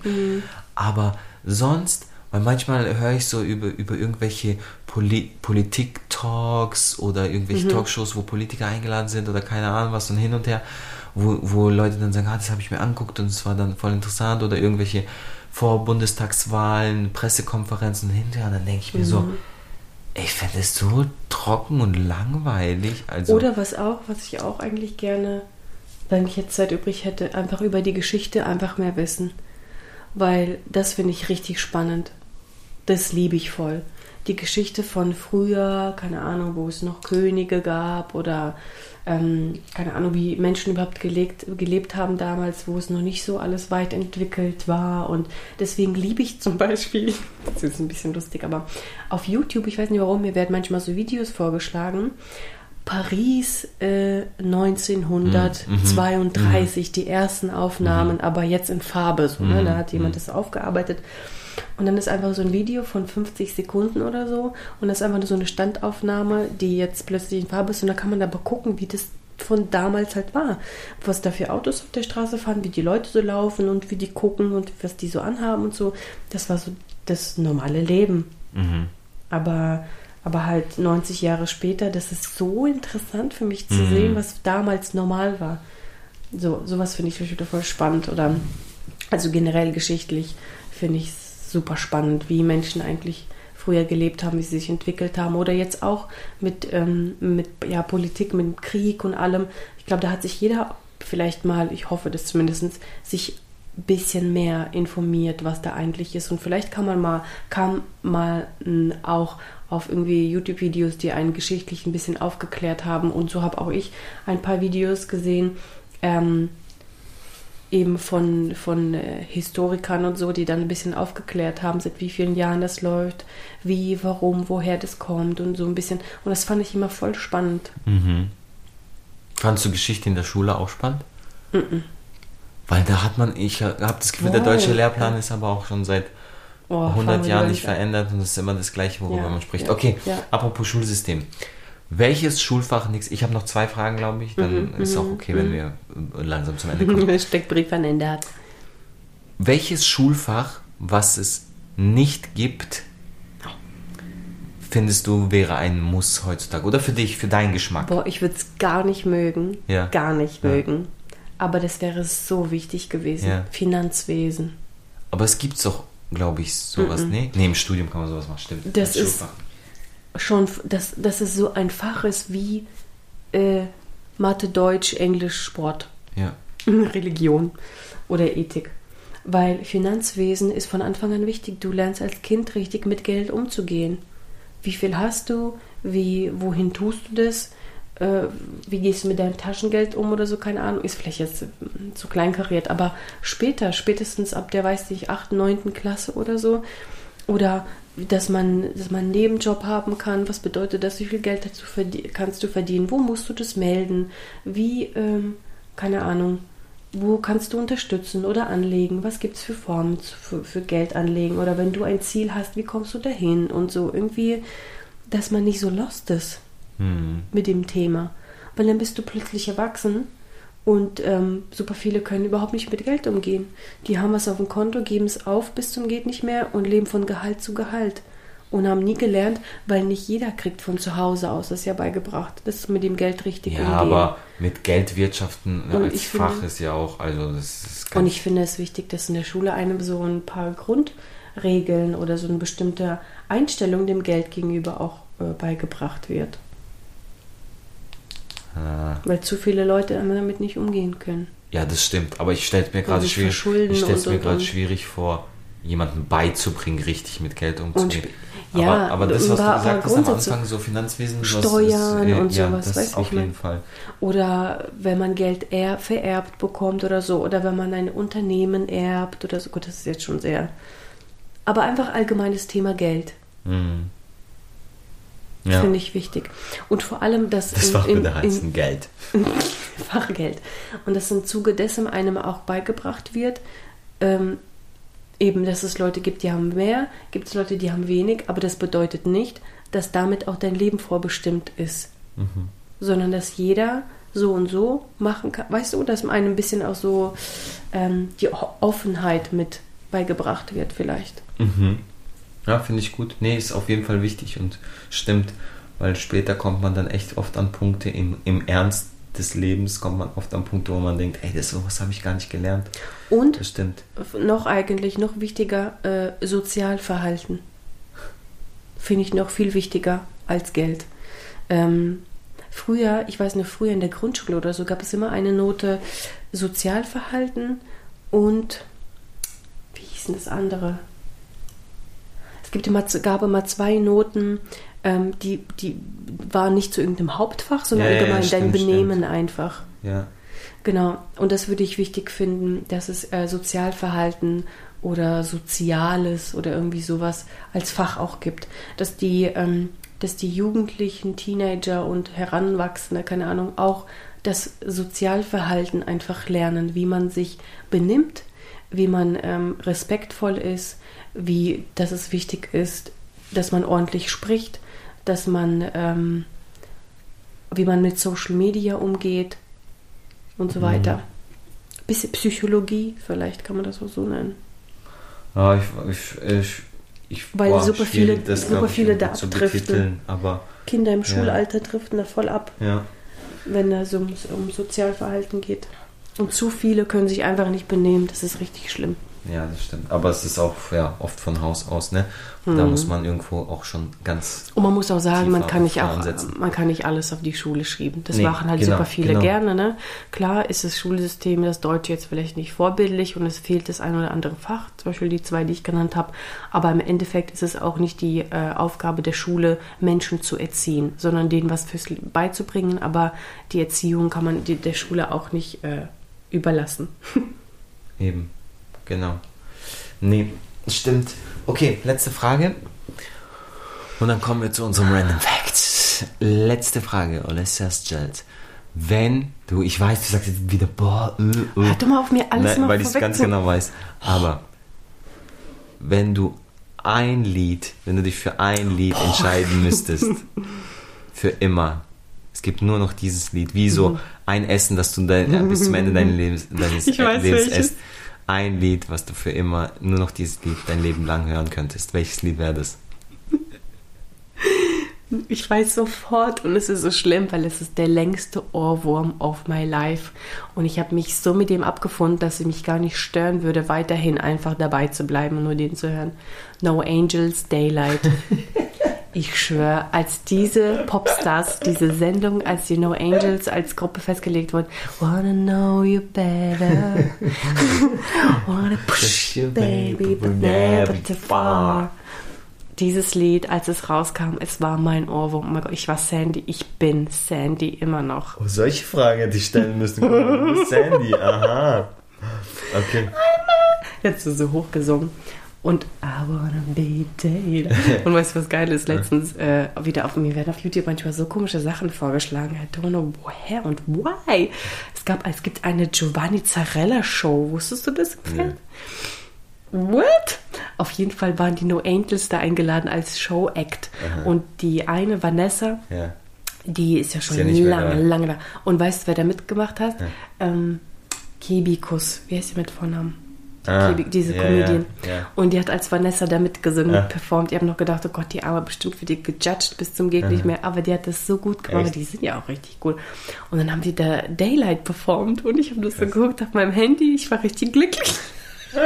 Aber sonst, weil manchmal höre ich so über, über irgendwelche Poli Politik-Talks oder irgendwelche Talkshows, wo Politiker eingeladen sind oder keine Ahnung was und hin und her, wo, wo Leute dann sagen, ah, das habe ich mir angeguckt und es war dann voll interessant oder irgendwelche vor Bundestagswahlen, Pressekonferenzen und hinterher, und dann denke ich mir so, ich finde es so trocken und langweilig. Also, Oder was auch, was ich auch eigentlich gerne, wenn ich jetzt Zeit übrig hätte, einfach über die Geschichte einfach mehr wissen. Weil das finde ich richtig spannend. Das liebe ich voll. Die Geschichte von früher, keine Ahnung, wo es noch Könige gab oder ähm, keine Ahnung, wie Menschen überhaupt gelebt, gelebt haben damals, wo es noch nicht so alles weit entwickelt war. Und deswegen liebe ich zum Beispiel, das ist ein bisschen lustig, aber auf YouTube, ich weiß nicht warum, mir werden manchmal so Videos vorgeschlagen. Paris äh, 1932, die ersten Aufnahmen, aber jetzt in Farbe. So, ne? Da hat jemand das aufgearbeitet. Und dann ist einfach so ein Video von 50 Sekunden oder so. Und das ist einfach nur so eine Standaufnahme, die jetzt plötzlich in Farbe ist. Und da kann man aber gucken, wie das von damals halt war. Was da für Autos auf der Straße fahren, wie die Leute so laufen und wie die gucken und was die so anhaben und so. Das war so das normale Leben. mhm. Aber, aber halt 90 Jahre später, das ist so interessant für mich zu Mhm. sehen, was damals normal war. So, sowas finde ich wieder voll spannend. Oder also generell geschichtlich finde ich es super spannend, wie Menschen eigentlich früher gelebt haben, wie sie sich entwickelt haben. Oder jetzt auch mit, ähm, mit ja, Politik, mit Krieg und allem. Ich glaube, da hat sich jeder vielleicht mal, ich hoffe das zumindest, sich ein bisschen mehr informiert, was da eigentlich ist. Und vielleicht kann man mal, kam mal auch auf irgendwie YouTube-Videos, die einen geschichtlich ein bisschen aufgeklärt haben. Und so habe auch ich ein paar Videos gesehen, ähm, eben von, von äh, Historikern und so, die dann ein bisschen aufgeklärt haben, seit wie vielen Jahren das läuft, wie, warum, woher das kommt und so ein bisschen. Und das fand ich immer voll spannend. Mhm. Fandst du Geschichte in der Schule auch spannend? Weil da hat man, ich habe das Gefühl, der Wow. deutsche Lehrplan ist aber auch schon seit Oh, 100 fangen wir Jahren nicht verändert und es ist immer das Gleiche, worüber Ja, man spricht. ja, okay, ja. apropos Schulsystem. Welches Schulfach, nix, ich habe noch zwei Fragen, glaube ich, dann Mhm, ist auch okay, wenn wir äh, langsam zum Ende kommen. Steckbrief an Ende hat. Welches Schulfach, was es nicht gibt, findest du wäre ein Muss heutzutage? Oder für dich, für deinen Geschmack? Boah, ich würde es gar nicht mögen. Ja. Gar nicht Ja. mögen. Aber das wäre so wichtig gewesen. Ja. Finanzwesen. Aber es gibt doch, glaube ich, sowas, nee? Nee, im Studium kann man sowas machen, stimmt. Das Als ist-. Schon, dass, dass es so ein Fach ist wie äh, Mathe, Deutsch, Englisch, Sport. Ja. Religion oder Ethik. Weil Finanzwesen ist von Anfang an wichtig. Du lernst als Kind richtig mit Geld umzugehen. Wie viel hast du? Wie, wohin tust du das? Äh, wie gehst du mit deinem Taschengeld um oder so? Keine Ahnung. Ist vielleicht jetzt äh, zu kleinkariert. Aber später, spätestens ab der, weiß ich, 8., 9. Klasse oder so. Oder dass man, dass man einen Nebenjob haben kann. Was bedeutet das? Wie viel Geld dazu kannst du verdienen? Wo musst du das melden? Wie, ähm, keine Ahnung, wo kannst du unterstützen oder anlegen? Was gibt es für Formen für, für Geld anlegen? Oder wenn du ein Ziel hast, wie kommst du dahin? Und so irgendwie, dass man nicht so lost ist Hm. mit dem Thema. Weil dann bist du plötzlich erwachsen und ähm, super viele können überhaupt nicht mit Geld umgehen. Die haben was auf dem Konto, geben es auf bis zum geht nicht mehr und leben von Gehalt zu Gehalt. Und haben nie gelernt, weil nicht jeder kriegt von zu Hause aus, das ja beigebracht, das mit dem Geld richtig Ja, umgehen. aber mit Geld wirtschaften Und als ich Fach finde- ist ja auch, also das ist Und ich finde es wichtig, dass in der Schule einem so ein paar Grundregeln oder so eine bestimmte Einstellung dem Geld gegenüber auch äh, beigebracht wird. Äh, Weil zu viele Leute damit nicht umgehen können. ja, das stimmt. Aber ich stelle mir gerade schwierig, ich stell's und- mir gerade schwierig vor, jemandem beizubringen, richtig mit Geld umzugehen. sp- ja, aber, aber das, was du aber- gesagt aber hast am Anfang, so Finanzwesen, was Steuern ist, äh, und ja, sowas, das weißt du, auf jeden Fall. Oder wenn man Geld er vererbt bekommt oder so. Oder wenn man ein Unternehmen erbt oder so. Gut, das ist jetzt schon sehr. Aber einfach allgemeines Thema Geld Mhm. Ja, finde ich wichtig. Und vor allem, dass das in- heißen Geld. Fachgeld. Und dass im Zuge dessen einem auch beigebracht wird, ähm, eben, dass es Leute gibt, die haben mehr, gibt es Leute, die haben wenig, aber das bedeutet nicht, dass damit auch dein Leben vorbestimmt ist. Mhm. Sondern dass jeder so und so machen kann. Weißt du, dass einem ein bisschen auch so ähm, die Offenheit mit beigebracht wird, vielleicht. Mhm. Ja, finde ich gut. Nee, ist auf jeden Fall wichtig und stimmt, weil später kommt man dann echt oft an Punkte im, im Ernst des Lebens, kommt man oft an Punkte, wo man denkt, ey, das sowas habe ich gar nicht gelernt. Und Das stimmt. noch eigentlich noch wichtiger, äh, Sozialverhalten. Finde ich noch viel wichtiger als Geld. Ähm, früher, ich weiß nicht, früher in der Grundschule oder so gab es immer eine Note Sozialverhalten und wie hieß denn das andere? Es gibt immer, gab immer zwei Noten, ähm, die, die waren nicht zu irgendeinem Hauptfach, sondern Ja, ja, allgemein dein stimmt, Benehmen einfach. Ja. Genau, und das würde ich wichtig finden, dass es äh, Sozialverhalten oder Soziales oder irgendwie sowas als Fach auch gibt. Dass die, ähm, dass die Jugendlichen, Teenager und Heranwachsende, keine Ahnung, auch das Sozialverhalten einfach lernen, wie man sich benimmt, wie man ähm, respektvoll ist, wie, dass es wichtig ist, dass man ordentlich spricht, dass man, ähm, wie man mit Social Media umgeht und so weiter. Bisschen Psychologie, vielleicht kann man das auch so nennen. Ja, ich, ich, ich, ich, Weil boah, super viele- das, super ich, viele irgendwie da abdriften. Aber Kinder im Ja. Schulalter driften da voll ab, ja, wenn es um, um Sozialverhalten geht. Und zu viele können sich einfach nicht benehmen. Das ist richtig schlimm. Ja, das stimmt. Aber es ist auch ja, oft von Haus aus, ne? Und Da muss man irgendwo auch schon ganz. Und man muss auch sagen, man kann nicht auch, ansetzen. man kann nicht alles auf die Schule schieben. Das Nee, machen halt genau, super viele genau. gerne, ne? Klar ist das Schulsystem, das Deutsche jetzt vielleicht nicht vorbildlich und es fehlt das ein oder andere Fach, zum Beispiel die zwei, die ich genannt habe. Aber im Endeffekt ist es auch nicht die äh, Aufgabe der Schule, Menschen zu erziehen, sondern denen was fürs beizubringen. Aber die Erziehung kann man die, der Schule auch nicht äh, überlassen. Eben, genau. Nee, stimmt. Okay, letzte Frage. Und dann kommen wir zu unserem Random Fact. Letzte Frage, Alessia Stelt. Wenn du, ich weiß, du sagst jetzt wieder, boah, äh, äh. Hör doch mal auf mir alles Nein, weil ich es ganz genau weiß. Aber wenn du ein Lied, wenn du dich für ein Lied entscheiden müsstest, für immer, es gibt nur noch dieses Lied, wie so ein Essen, das du dein, bis zum Ende deines Lebens, deines Ich weiß Lebens welches. esst. Ein Lied, was du für immer, nur noch dieses Lied dein Leben lang hören könntest. Welches Lied wäre das? Ich weiß sofort und es ist so schlimm, weil es ist der längste Ohrwurm of my life. Und ich habe mich so mit dem abgefunden, dass es mich gar nicht stören würde, weiterhin einfach dabei zu bleiben und nur den zu hören. No Angels, Daylight. Ich schwöre, als diese Popstars, diese Sendung, als die No Angels als Gruppe festgelegt wurde, wanna know you better, wanna push you baby, but never too far. Dieses Lied, als es rauskam, es war mein Ohrwurm. Oh mein Gott, ich war Sandy, ich bin Sandy immer noch. Oh, solche Fragen hätte ich stellen müssen. Sandy, aha. Okay. Jetzt so hoch gesungen. Und I wanna be Daylight. Und weißt du, was geil ist? Letztens äh, wieder auf mir werden auf YouTube manchmal so komische Sachen vorgeschlagen. I don't know woher und why. Es gab, es gibt eine Giovanni Zarella Show. Wusstest du das? Nee. What? Auf jeden Fall waren die No Angels da eingeladen als Show-Act. Und die eine, Vanessa, Ja. die ist ja schon Ist ja lange, da. lange da. Und weißt du, wer da mitgemacht hat? Ähm, Kebikus. Wie heißt sie mit Vornamen? Ah, Kebi, diese Comedian. ja, ja. Und die hat als Vanessa da mitgesungen, Ja. performt. Ich habe noch gedacht, oh Gott, die Arme bestimmt wird die gejudged bis zum geht nicht mehr. Aber die hat das so gut gemacht. Echt? Die sind ja auch richtig cool. Und dann haben die da Daylight performt und ich habe das so geguckt auf meinem Handy. Ich war richtig glücklich.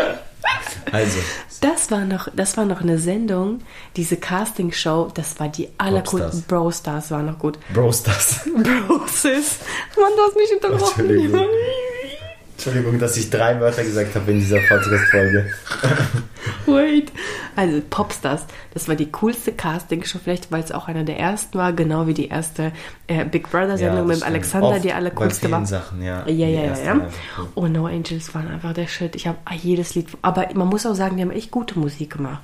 Also, Das war noch, das war noch eine Sendung, diese Castingshow, das war die allercoolsten. Bro Stars war noch gut. Bro Stars. Bro Sis. Mann, du hast mich unterbrochen. Entschuldigung. Dass ich drei Wörter gesagt habe in dieser Podcast-Folge. Wait. Also Popstars, das war die coolste Castingshow, vielleicht weil es auch einer der ersten war, genau wie die erste äh, Big Brother Sendung mit dem Alexander, die allercoolste bei war. Sachen, ja. Ja, ja, ja, ja. cool. Und No Angels waren einfach der Shit. Ich habe jedes Lied, aber man muss auch sagen, die haben echt gute Musik gemacht.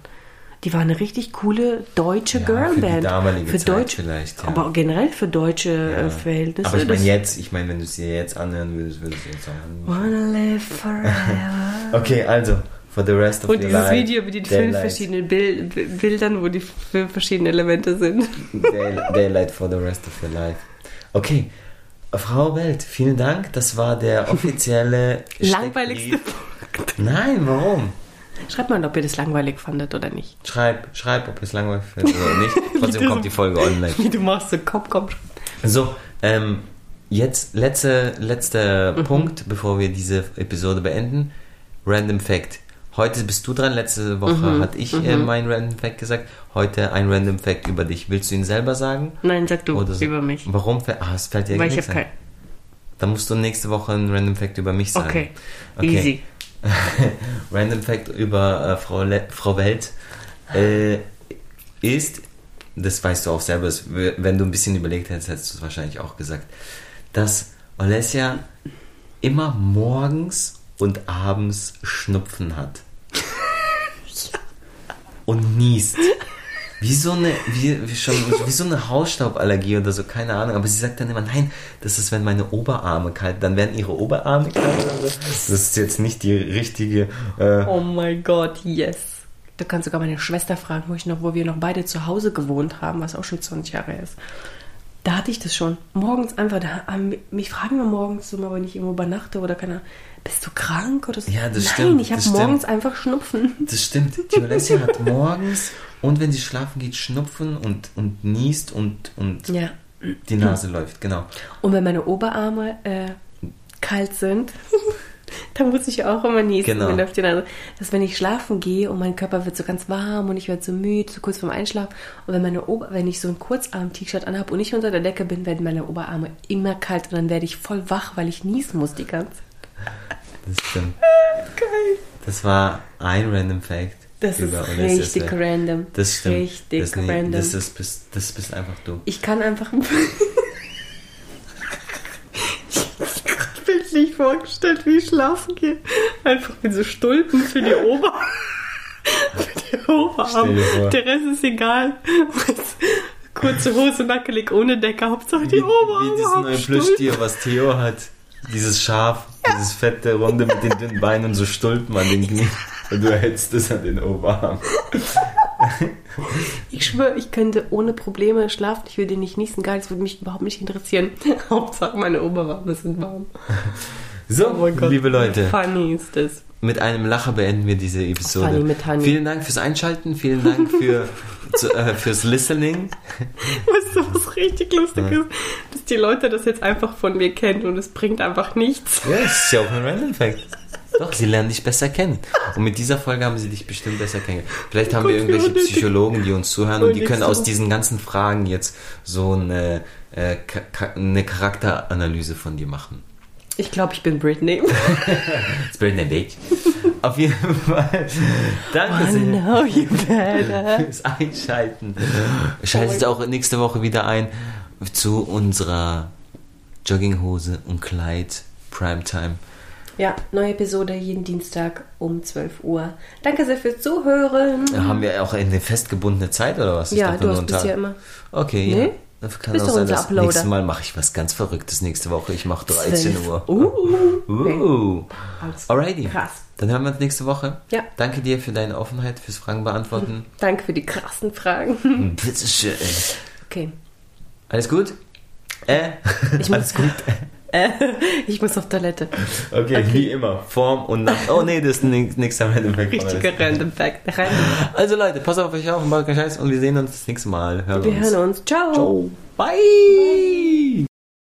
Die waren eine richtig coole deutsche Ja, für die Girlband. für deutsche, vielleicht, ja. aber generell für deutsche äh, Verhältnisse. Aber ich meine jetzt, ich meine, wenn du es dir jetzt anhören würdest, würdest du jetzt live forever. Okay, also, for the rest of Und your dieses life. Video mit den fünf verschiedenen Bil Bildern, wo die fünf verschiedenen Elemente sind. Day, Daylight for the rest of your life. Okay, Frau Welt, vielen Dank. Das war der offizielle Langweiligste Steckbrief. Nein, warum? Schreibt mal, ob ihr das langweilig fandet oder nicht. Schreib, schreib, ob es langweilig findet oder nicht. Trotzdem kommt die Folge online. Wie du machst, so komm, komm. So, ähm, jetzt letzte, letzter Mhm. Punkt, bevor wir diese Episode beenden. Random Fact. Heute bist du dran, letzte Woche Mhm. hatte ich äh, mein Random Fact gesagt. Heute ein Random Fact über dich. Willst du ihn selber sagen? Nein, sag du so? über mich. Warum? Ah, es fällt dir Weil ich habe ein. kein. Dann musst du nächste Woche ein Random Fact über mich sagen. Okay. Okay. Easy. Random Fact über äh, Frau, Le Frau Welt äh, ist, das weißt du auch selber, wenn du ein bisschen überlegt hättest, hättest du es wahrscheinlich auch gesagt, dass Alessia immer morgens und abends Schnupfen hat. Und niest. Wie so eine, wie, wie, schon, wie so eine Hausstauballergie oder so, keine Ahnung. Aber sie sagt dann immer, nein, das ist, wenn meine Oberarme kalt, dann werden ihre Oberarme kalt. Das ist jetzt nicht die richtige. Äh, Oh mein Gott, yes. Du kannst sogar meine Schwester fragen, wo, ich noch, wo wir noch beide zu Hause gewohnt haben, was auch schon 20 Jahre ist. Da hatte ich das schon. Morgens einfach, da, mich fragen wir morgens mal, wenn ich irgendwo übernachte oder keine Ahnung, bist du krank oder so? Ja, das Nein, stimmt. Nein, ich habe morgens stimmt. einfach Schnupfen. Das stimmt. Die Valencia hat morgens und wenn sie schlafen geht, Schnupfen und, und niest und, und Ja. die Nase läuft, genau. Und wenn meine Oberarme äh, kalt sind, dann muss ich auch immer niesen. Genau. Mir läuft die Nase. Dass wenn ich schlafen gehe und mein Körper wird so ganz warm und ich werde so müde, so kurz vorm Einschlafen. Und wenn meine Ober wenn ich so ein Kurzarm-T-Shirt anhabe und ich unter der Decke bin, werden meine Oberarme immer kalt und dann werde ich voll wach, weil ich niesen muss die ganze Zeit. Das stimmt. Geil. Das war ein Random Fact. Das ist richtig Slay. random. Das stimmt. Richtig das, random. Das, ist, bist, das bist einfach du. Ich kann einfach. ich bildlich vorgestellt, wie ich schlafen gehe. Einfach mit so Stulpen für die Ober. für die vor. Der Rest ist egal. Kurze Hose, nackelig, ohne Decke. Hauptsache die Wie, Oberarme. wie dieses neue. Plüschtier, was Theo hat. Dieses Schaf, dieses fette Runde mit den dünnen Beinen und so Stulpen an den Knien. Und du hältst es an den Oberarm. Ich schwöre, ich könnte ohne Probleme schlafen. Ich würde nicht niesen. Geil, das würde mich überhaupt nicht interessieren. Hauptsache meine Oberarme sind warm. So, Oh Gott, liebe Leute, Funny ist das. mit einem Lacher beenden wir diese Episode. Funny mit Honey. Vielen Dank fürs Einschalten, vielen Dank für, zu, äh, fürs Listening. Weißt du, was richtig lustig ist? Dass die Leute das jetzt einfach von mir kennen und es bringt einfach nichts. Ja, das ist ja auch ein Random Fact. Doch, sie lernen dich besser kennen. Und mit dieser Folge haben sie dich bestimmt besser kennengelernt. Vielleicht haben wir irgendwelche. Psychologen, die uns zuhören und die können so. aus diesen ganzen Fragen jetzt so eine, äh, Ka- eine Charakteranalyse von dir machen. Ich glaube, ich bin Britney. It's Britney Bitch. Auf jeden Fall. Danke sehr know you better. fürs Einschalten. Schaltet auch nächste Woche wieder ein zu unserer Jogginghose und Kleid Primetime. Ja, neue Episode jeden Dienstag um 12 Uhr. Danke sehr fürs Zuhören. Haben wir auch eine festgebundene Zeit oder was? Ich ja, du hast bisher immer. Okay, Nee? ja. Das kann Bist auch sein, dass Uploader. nächstes Mal mache ich was ganz Verrücktes. Nächste Woche, ich mache 13 12. Uhr. Uh, Uh. Alles Alrighty. krass. Dann hören wir uns nächste Woche. Ja. Danke dir für deine Offenheit, fürs Fragen beantworten. Danke für die krassen Fragen. Bitteschön. Okay. Alles gut? Äh? Ich muss, äh, ich muss auf Toilette. Okay, wie immer. Form und nach. Oh nee, das ist nächster Random Fact. Richtiger Random Fact. Also Leute, passt auf euch auf und macht keinen Scheiß und wir sehen uns das nächste Mal. Hören Wir uns. hören uns. Ciao. Ciao. Bye.